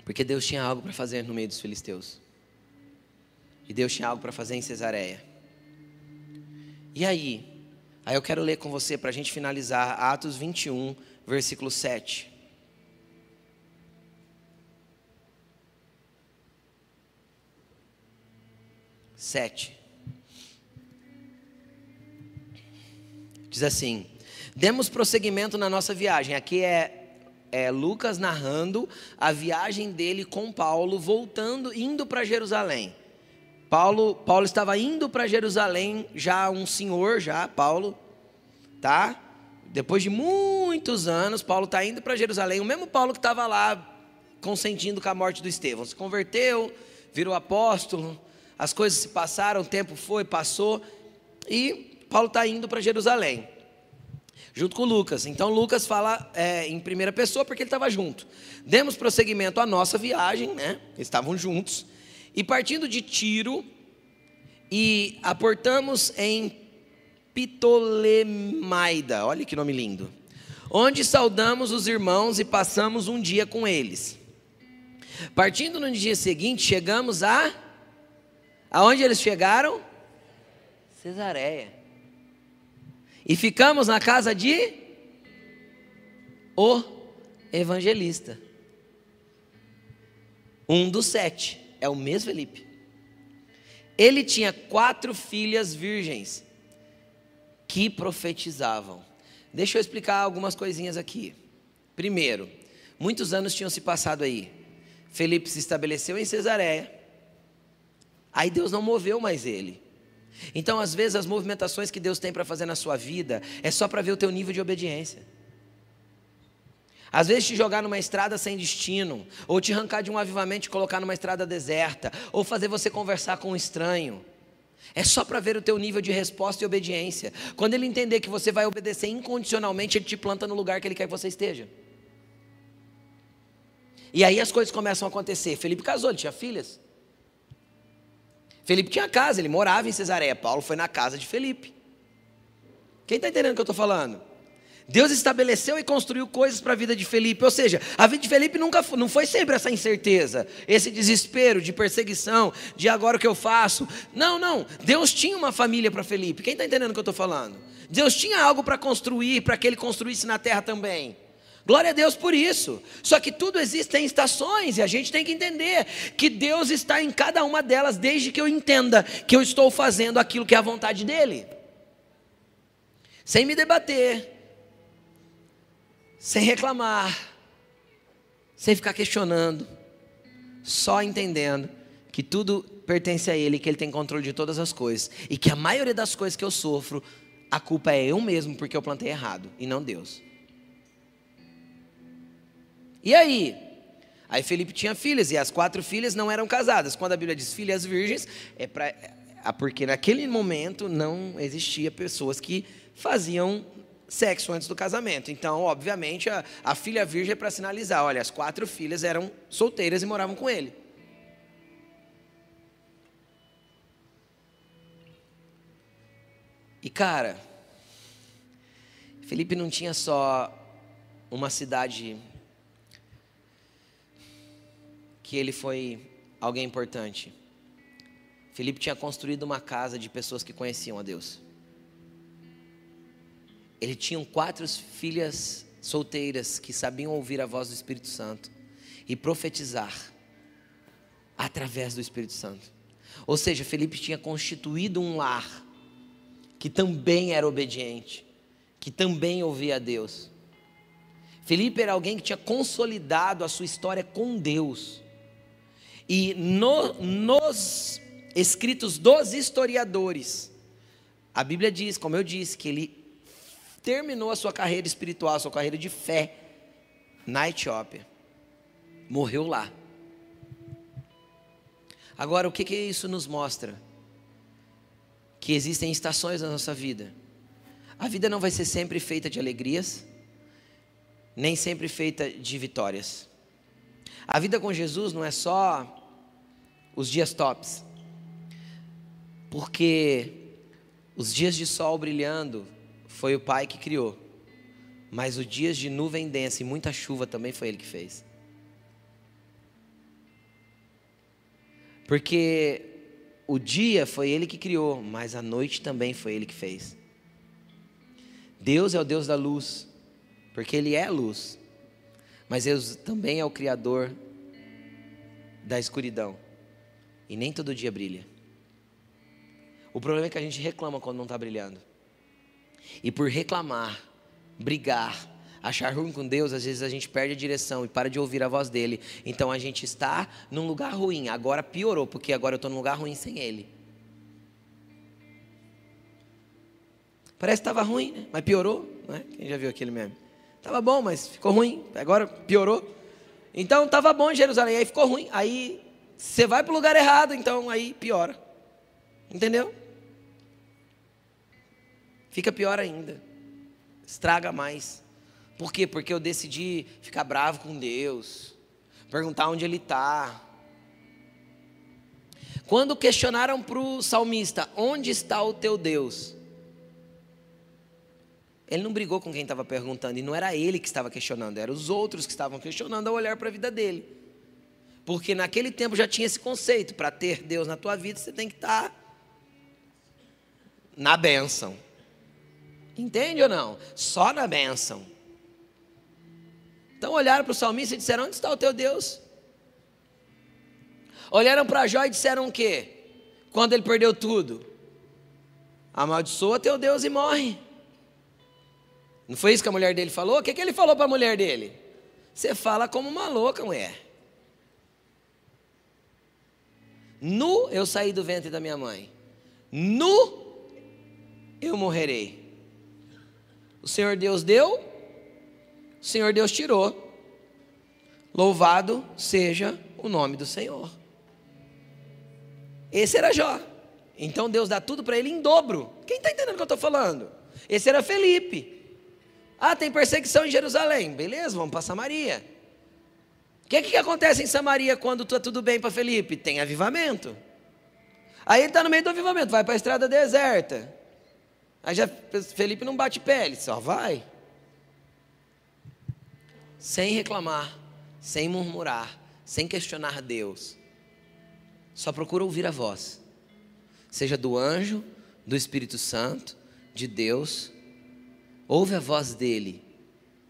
Porque Deus tinha algo para fazer no meio dos filisteus. E Deus tinha algo para fazer em Cesareia. E aí? Aí eu quero ler com você para a gente finalizar Atos 21, versículo 7. Sete. Diz assim: Demos prosseguimento na nossa viagem. Aqui é, é Lucas narrando a viagem dele com Paulo, voltando, indo para Jerusalém. Paulo, Paulo estava indo para Jerusalém, já um senhor, já, Paulo, tá? Depois de muitos anos, Paulo está indo para Jerusalém, o mesmo Paulo que estava lá consentindo com a morte do Estevão. Se converteu, virou apóstolo, as coisas se passaram, o tempo foi, passou, e Paulo está indo para Jerusalém, junto com Lucas. Então Lucas fala é, em primeira pessoa porque ele estava junto. Demos prosseguimento à nossa viagem, né? Eles estavam juntos. E partindo de Tiro, e aportamos em Ptolemaida, olha que nome lindo, onde saudamos os irmãos e passamos um dia com eles. Partindo no dia seguinte, chegamos a. Aonde eles chegaram? Cesareia. E ficamos na casa de. O evangelista. Um dos sete é o mesmo Felipe. Ele tinha quatro filhas virgens que profetizavam. Deixa eu explicar algumas coisinhas aqui. Primeiro, muitos anos tinham se passado aí. Felipe se estabeleceu em Cesareia. Aí Deus não moveu mais ele. Então, às vezes, as movimentações que Deus tem para fazer na sua vida é só para ver o teu nível de obediência. Às vezes te jogar numa estrada sem destino, ou te arrancar de um avivamento e colocar numa estrada deserta, ou fazer você conversar com um estranho. É só para ver o teu nível de resposta e obediência. Quando ele entender que você vai obedecer incondicionalmente, ele te planta no lugar que ele quer que você esteja. E aí as coisas começam a acontecer. Felipe casou, ele tinha filhas. Felipe tinha casa, ele morava em Cesareia. Paulo foi na casa de Felipe. Quem está entendendo o que eu estou falando? Deus estabeleceu e construiu coisas para a vida de Felipe. Ou seja, a vida de Felipe nunca foi, não foi sempre essa incerteza, esse desespero de perseguição, de agora o que eu faço. Não, não. Deus tinha uma família para Felipe. Quem está entendendo o que eu estou falando? Deus tinha algo para construir, para que ele construísse na terra também. Glória a Deus por isso. Só que tudo existe em estações e a gente tem que entender que Deus está em cada uma delas, desde que eu entenda que eu estou fazendo aquilo que é a vontade dEle. Sem me debater, sem reclamar, sem ficar questionando, só entendendo que tudo pertence a Ele, que Ele tem controle de todas as coisas e que a maioria das coisas que eu sofro, a culpa é eu mesmo porque eu plantei errado e não Deus. E aí? Aí Felipe tinha filhas e as quatro filhas não eram casadas. Quando a Bíblia diz filhas virgens, é para é porque naquele momento não existia pessoas que faziam sexo antes do casamento. Então, obviamente, a, a filha virgem é para sinalizar: olha, as quatro filhas eram solteiras e moravam com ele. E cara, Felipe não tinha só uma cidade que ele foi alguém importante. Felipe tinha construído uma casa de pessoas que conheciam a Deus. Ele tinha quatro filhas solteiras que sabiam ouvir a voz do Espírito Santo e profetizar através do Espírito Santo. Ou seja, Felipe tinha constituído um lar que também era obediente, que também ouvia a Deus. Felipe era alguém que tinha consolidado a sua história com Deus. E no, nos escritos dos historiadores, a Bíblia diz, como eu disse, que ele terminou a sua carreira espiritual, a sua carreira de fé na Etiópia. Morreu lá. Agora, o que, que isso nos mostra? Que existem estações na nossa vida. A vida não vai ser sempre feita de alegrias, nem sempre feita de vitórias. A vida com Jesus não é só os dias tops, porque os dias de sol brilhando foi o Pai que criou. Mas os dias de nuvem densa e muita chuva também foi Ele que fez. Porque o dia foi Ele que criou, mas a noite também foi Ele que fez. Deus é o Deus da luz, porque Ele é luz. Mas Deus também é o Criador da escuridão. E nem todo dia brilha. O problema é que a gente reclama quando não está brilhando. E por reclamar, brigar, achar ruim com Deus, às vezes a gente perde a direção e para de ouvir a voz dele. Então a gente está num lugar ruim. Agora piorou, porque agora eu estou num lugar ruim sem ele. Parece que estava ruim, né? mas piorou. Né? Quem já viu aquele meme? Estava bom, mas ficou ruim. Agora piorou. Então estava bom em Jerusalém, aí ficou ruim. Aí você vai para o lugar errado, então aí piora. Entendeu? Fica pior ainda. Estraga mais. Por quê? Porque eu decidi ficar bravo com Deus, perguntar onde Ele está. Quando questionaram para o salmista: Onde está o teu Deus? Ele não brigou com quem estava perguntando, e não era ele que estava questionando, eram os outros que estavam questionando ao olhar para a vida dele. Porque naquele tempo já tinha esse conceito: para ter Deus na tua vida, você tem que estar tá na bênção. Entende ou não? Só na bênção. Então olharam para o salmista e disseram: Onde está o teu Deus? Olharam para Jó e disseram o quê? Quando ele perdeu tudo: Amaldiçoa teu Deus e morre. Não foi isso que a mulher dele falou? O que, que ele falou para a mulher dele? Você fala como uma louca, mulher. Nu eu saí do ventre da minha mãe. Nu eu morrerei. O Senhor Deus deu, o Senhor Deus tirou. Louvado seja o nome do Senhor. Esse era Jó. Então Deus dá tudo para ele em dobro. Quem está entendendo o que eu estou falando? Esse era Felipe. Ah, tem perseguição em Jerusalém. Beleza, vamos para Samaria. O que, que acontece em Samaria quando está tudo bem para Felipe? Tem avivamento. Aí ele está no meio do avivamento, vai para a estrada deserta. Aí já Felipe não bate pele, só vai. Sem reclamar, sem murmurar, sem questionar Deus. Só procura ouvir a voz. Seja do anjo, do Espírito Santo, de Deus ouve a voz dele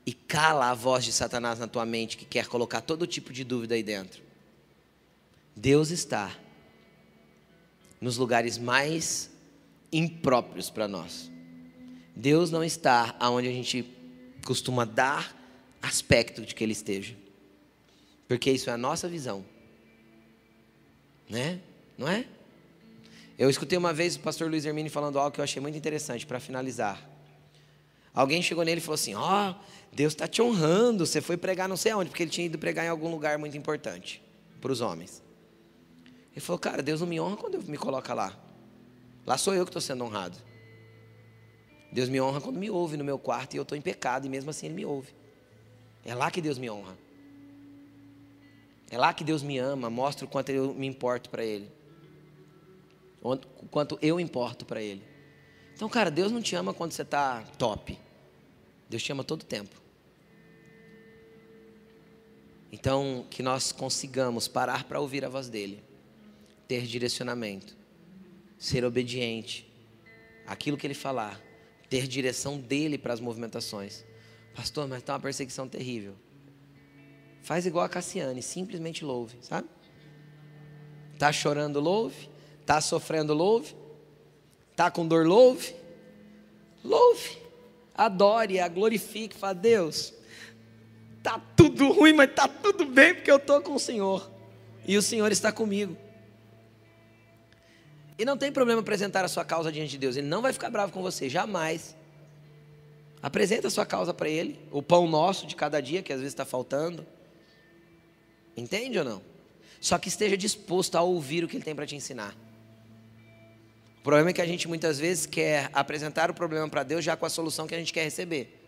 e cala a voz de Satanás na tua mente que quer colocar todo tipo de dúvida aí dentro. Deus está nos lugares mais impróprios para nós. Deus não está aonde a gente costuma dar aspecto de que ele esteja. Porque isso é a nossa visão. Né? Não é? Eu escutei uma vez o pastor Luiz Hermine falando algo que eu achei muito interessante para finalizar. Alguém chegou nele e falou assim: Ó, oh, Deus está te honrando. Você foi pregar não sei aonde, porque ele tinha ido pregar em algum lugar muito importante para os homens. Ele falou: Cara, Deus não me honra quando me coloca lá. Lá sou eu que estou sendo honrado. Deus me honra quando me ouve no meu quarto e eu estou em pecado e mesmo assim Ele me ouve. É lá que Deus me honra. É lá que Deus me ama, mostra o quanto eu me importo para Ele. O quanto eu importo para Ele. Então, cara, Deus não te ama quando você está top. Deus te ama todo tempo. Então, que nós consigamos parar para ouvir a voz dele, ter direcionamento, ser obediente àquilo que ele falar, ter direção dele para as movimentações. Pastor, mas está uma perseguição terrível. Faz igual a Cassiane, simplesmente louve, sabe? Tá chorando, louve. Tá sofrendo, louve. Tá com dor, louve. Louve adore, a glorifique, fala, Deus, tá tudo ruim, mas tá tudo bem porque eu estou com o Senhor. E o Senhor está comigo. E não tem problema apresentar a sua causa diante de Deus. Ele não vai ficar bravo com você, jamais. Apresenta a sua causa para Ele. O pão nosso de cada dia, que às vezes está faltando. Entende ou não? Só que esteja disposto a ouvir o que Ele tem para te ensinar. O problema é que a gente muitas vezes quer apresentar o problema para Deus já com a solução que a gente quer receber.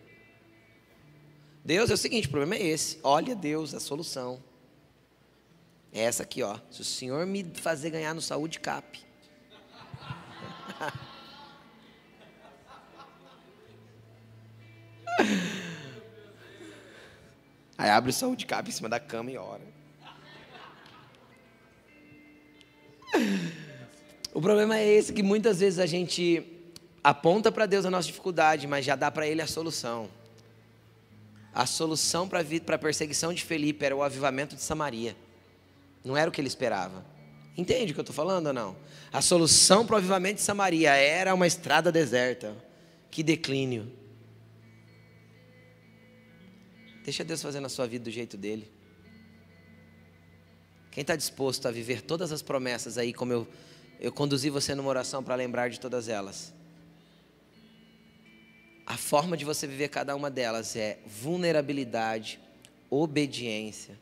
Deus é o seguinte, o problema é esse. Olha Deus, a solução. É essa aqui, ó. Se o Senhor me fazer ganhar no saúde cap. Aí abre o saúde cap em cima da cama e ora. O problema é esse que muitas vezes a gente aponta para Deus a nossa dificuldade, mas já dá para Ele a solução. A solução para a perseguição de Felipe era o avivamento de Samaria. Não era o que ele esperava. Entende o que eu estou falando ou não? A solução para o avivamento de Samaria era uma estrada deserta. Que declínio. Deixa Deus fazer na sua vida do jeito dele. Quem está disposto a viver todas as promessas aí, como eu eu conduzi você numa oração para lembrar de todas elas. A forma de você viver cada uma delas é vulnerabilidade, obediência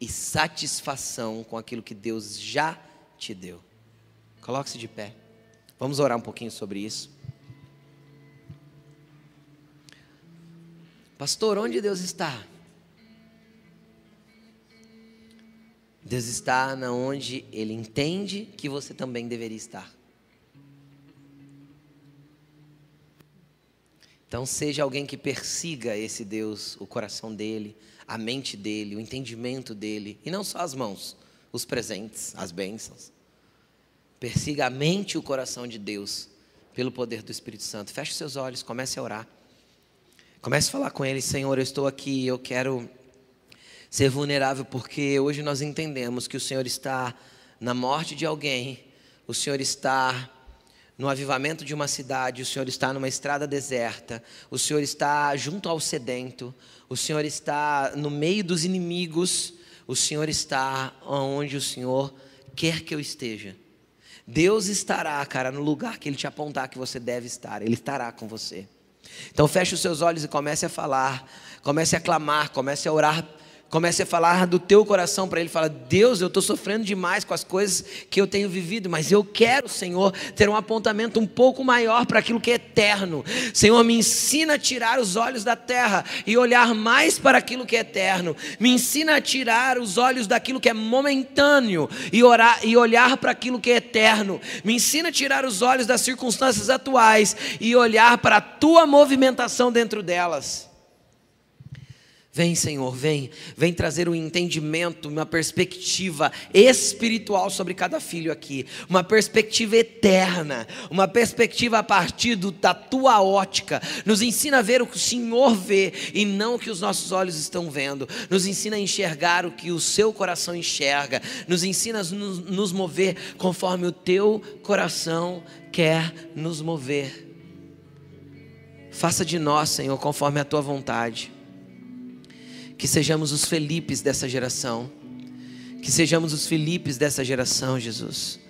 e satisfação com aquilo que Deus já te deu. Coloque-se de pé. Vamos orar um pouquinho sobre isso. Pastor, onde Deus está? Deus está na onde Ele entende que você também deveria estar. Então, seja alguém que persiga esse Deus, o coração dele, a mente dele, o entendimento dele, e não só as mãos, os presentes, as bênçãos. Persiga a mente e o coração de Deus pelo poder do Espírito Santo. Feche seus olhos, comece a orar. Comece a falar com ele, Senhor, eu estou aqui, eu quero ser vulnerável, porque hoje nós entendemos que o Senhor está na morte de alguém, o Senhor está no avivamento de uma cidade, o Senhor está numa estrada deserta, o Senhor está junto ao sedento, o Senhor está no meio dos inimigos, o Senhor está onde o Senhor quer que eu esteja. Deus estará, cara, no lugar que Ele te apontar que você deve estar, Ele estará com você. Então feche os seus olhos e comece a falar, comece a clamar, comece a orar Comece a falar do teu coração para Ele. Fala, Deus, eu estou sofrendo demais com as coisas que eu tenho vivido, mas eu quero, Senhor, ter um apontamento um pouco maior para aquilo que é eterno. Senhor, me ensina a tirar os olhos da terra e olhar mais para aquilo que é eterno. Me ensina a tirar os olhos daquilo que é momentâneo e, orar, e olhar para aquilo que é eterno. Me ensina a tirar os olhos das circunstâncias atuais e olhar para a tua movimentação dentro delas. Vem, Senhor, vem, vem trazer um entendimento, uma perspectiva espiritual sobre cada filho aqui, uma perspectiva eterna, uma perspectiva a partir do, da tua ótica. Nos ensina a ver o que o Senhor vê e não o que os nossos olhos estão vendo. Nos ensina a enxergar o que o seu coração enxerga. Nos ensina a nos, nos mover conforme o teu coração quer nos mover. Faça de nós, Senhor, conforme a tua vontade que sejamos os Felipes dessa geração. Que sejamos os Filipes dessa geração, Jesus.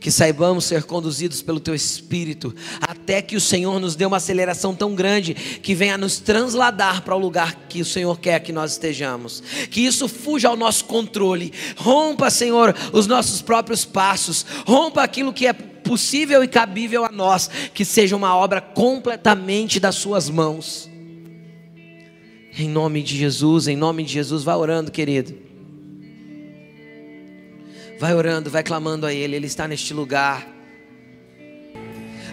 Que saibamos ser conduzidos pelo Teu Espírito, até que o Senhor nos dê uma aceleração tão grande que venha nos transladar para o lugar que o Senhor quer que nós estejamos. Que isso fuja ao nosso controle. Rompa, Senhor, os nossos próprios passos. Rompa aquilo que é possível e cabível a nós. Que seja uma obra completamente das Suas mãos. Em nome de Jesus, em nome de Jesus, vai orando, querido. Vai orando, vai clamando a Ele, Ele está neste lugar.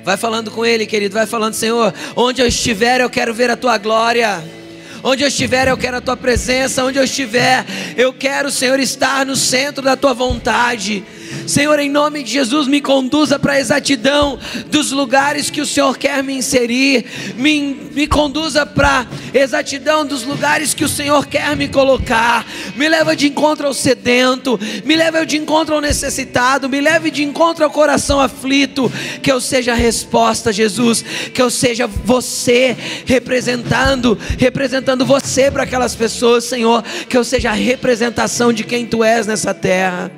Vai falando com Ele, querido, vai falando, Senhor, onde eu estiver, eu quero ver a Tua glória. Onde eu estiver, eu quero a tua presença. Onde eu estiver, eu quero, Senhor, estar no centro da tua vontade. Senhor, em nome de Jesus, me conduza para a exatidão dos lugares que o Senhor quer me inserir, me, me conduza para a exatidão dos lugares que o Senhor quer me colocar, me leva de encontro ao sedento, me leva de encontro ao necessitado, me leve de encontro ao coração aflito, que eu seja a resposta, Jesus, que eu seja você representando, representando você para aquelas pessoas, Senhor, que eu seja a representação de quem tu és nessa terra.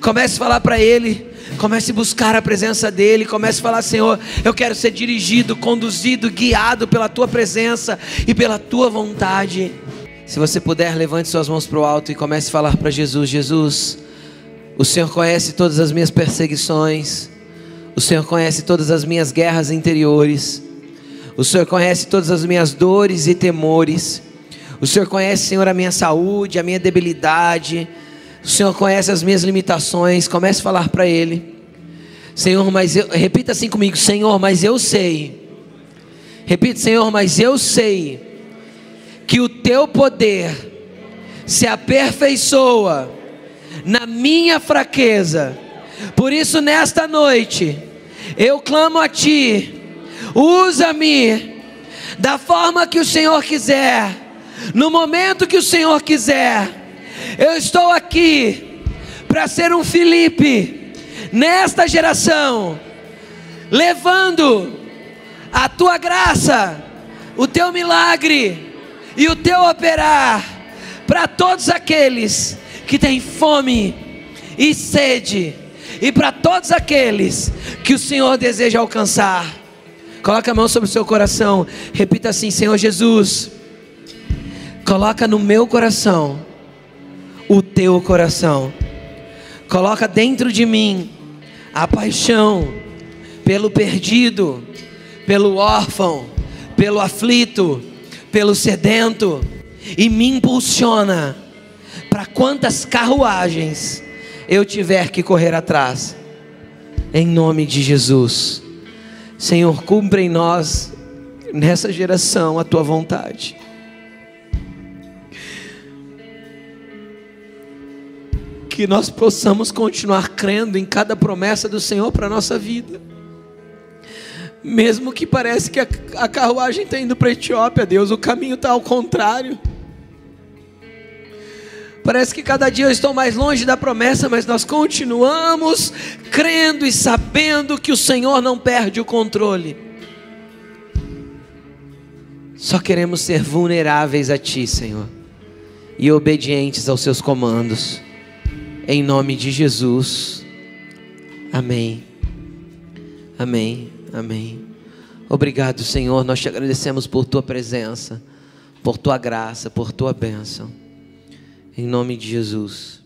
Comece a falar para Ele. Comece a buscar a presença dEle. Comece a falar: Senhor, eu quero ser dirigido, conduzido, guiado pela Tua presença e pela Tua vontade. Se você puder, levante suas mãos para o alto e comece a falar para Jesus: Jesus, o Senhor conhece todas as minhas perseguições. O Senhor conhece todas as minhas guerras interiores. O Senhor conhece todas as minhas dores e temores. O Senhor conhece, Senhor, a minha saúde, a minha debilidade o Senhor conhece as minhas limitações. Comece a falar para Ele. Senhor, mas eu. Repita assim comigo: Senhor, mas eu sei. Repita, Senhor, mas eu sei que o Teu poder se aperfeiçoa na minha fraqueza. Por isso, nesta noite, eu clamo a Ti. Usa-me da forma que o Senhor quiser, no momento que o Senhor quiser eu estou aqui para ser um Felipe nesta geração, levando a tua graça, o teu milagre e o teu operar para todos aqueles que têm fome e sede, e para todos aqueles que o Senhor deseja alcançar. Coloca a mão sobre o seu coração, repita assim: Senhor Jesus, coloca no meu coração o teu coração. Coloca dentro de mim a paixão pelo perdido, pelo órfão, pelo aflito, pelo sedento e me impulsiona para quantas carruagens eu tiver que correr atrás. Em nome de Jesus. Senhor, cumpre em nós nessa geração a tua vontade. Que nós possamos continuar crendo em cada promessa do Senhor para a nossa vida. Mesmo que parece que a, a carruagem está indo para a Etiópia, Deus, o caminho está ao contrário. Parece que cada dia eu estou mais longe da promessa, mas nós continuamos crendo e sabendo que o Senhor não perde o controle. Só queremos ser vulneráveis a Ti, Senhor, e obedientes aos Seus comandos, em nome de Jesus. Amém. Amém. Amém. Obrigado, Senhor. Nós te agradecemos por Tua presença, por Tua graça, por Tua bênção. Em nome de Jesus.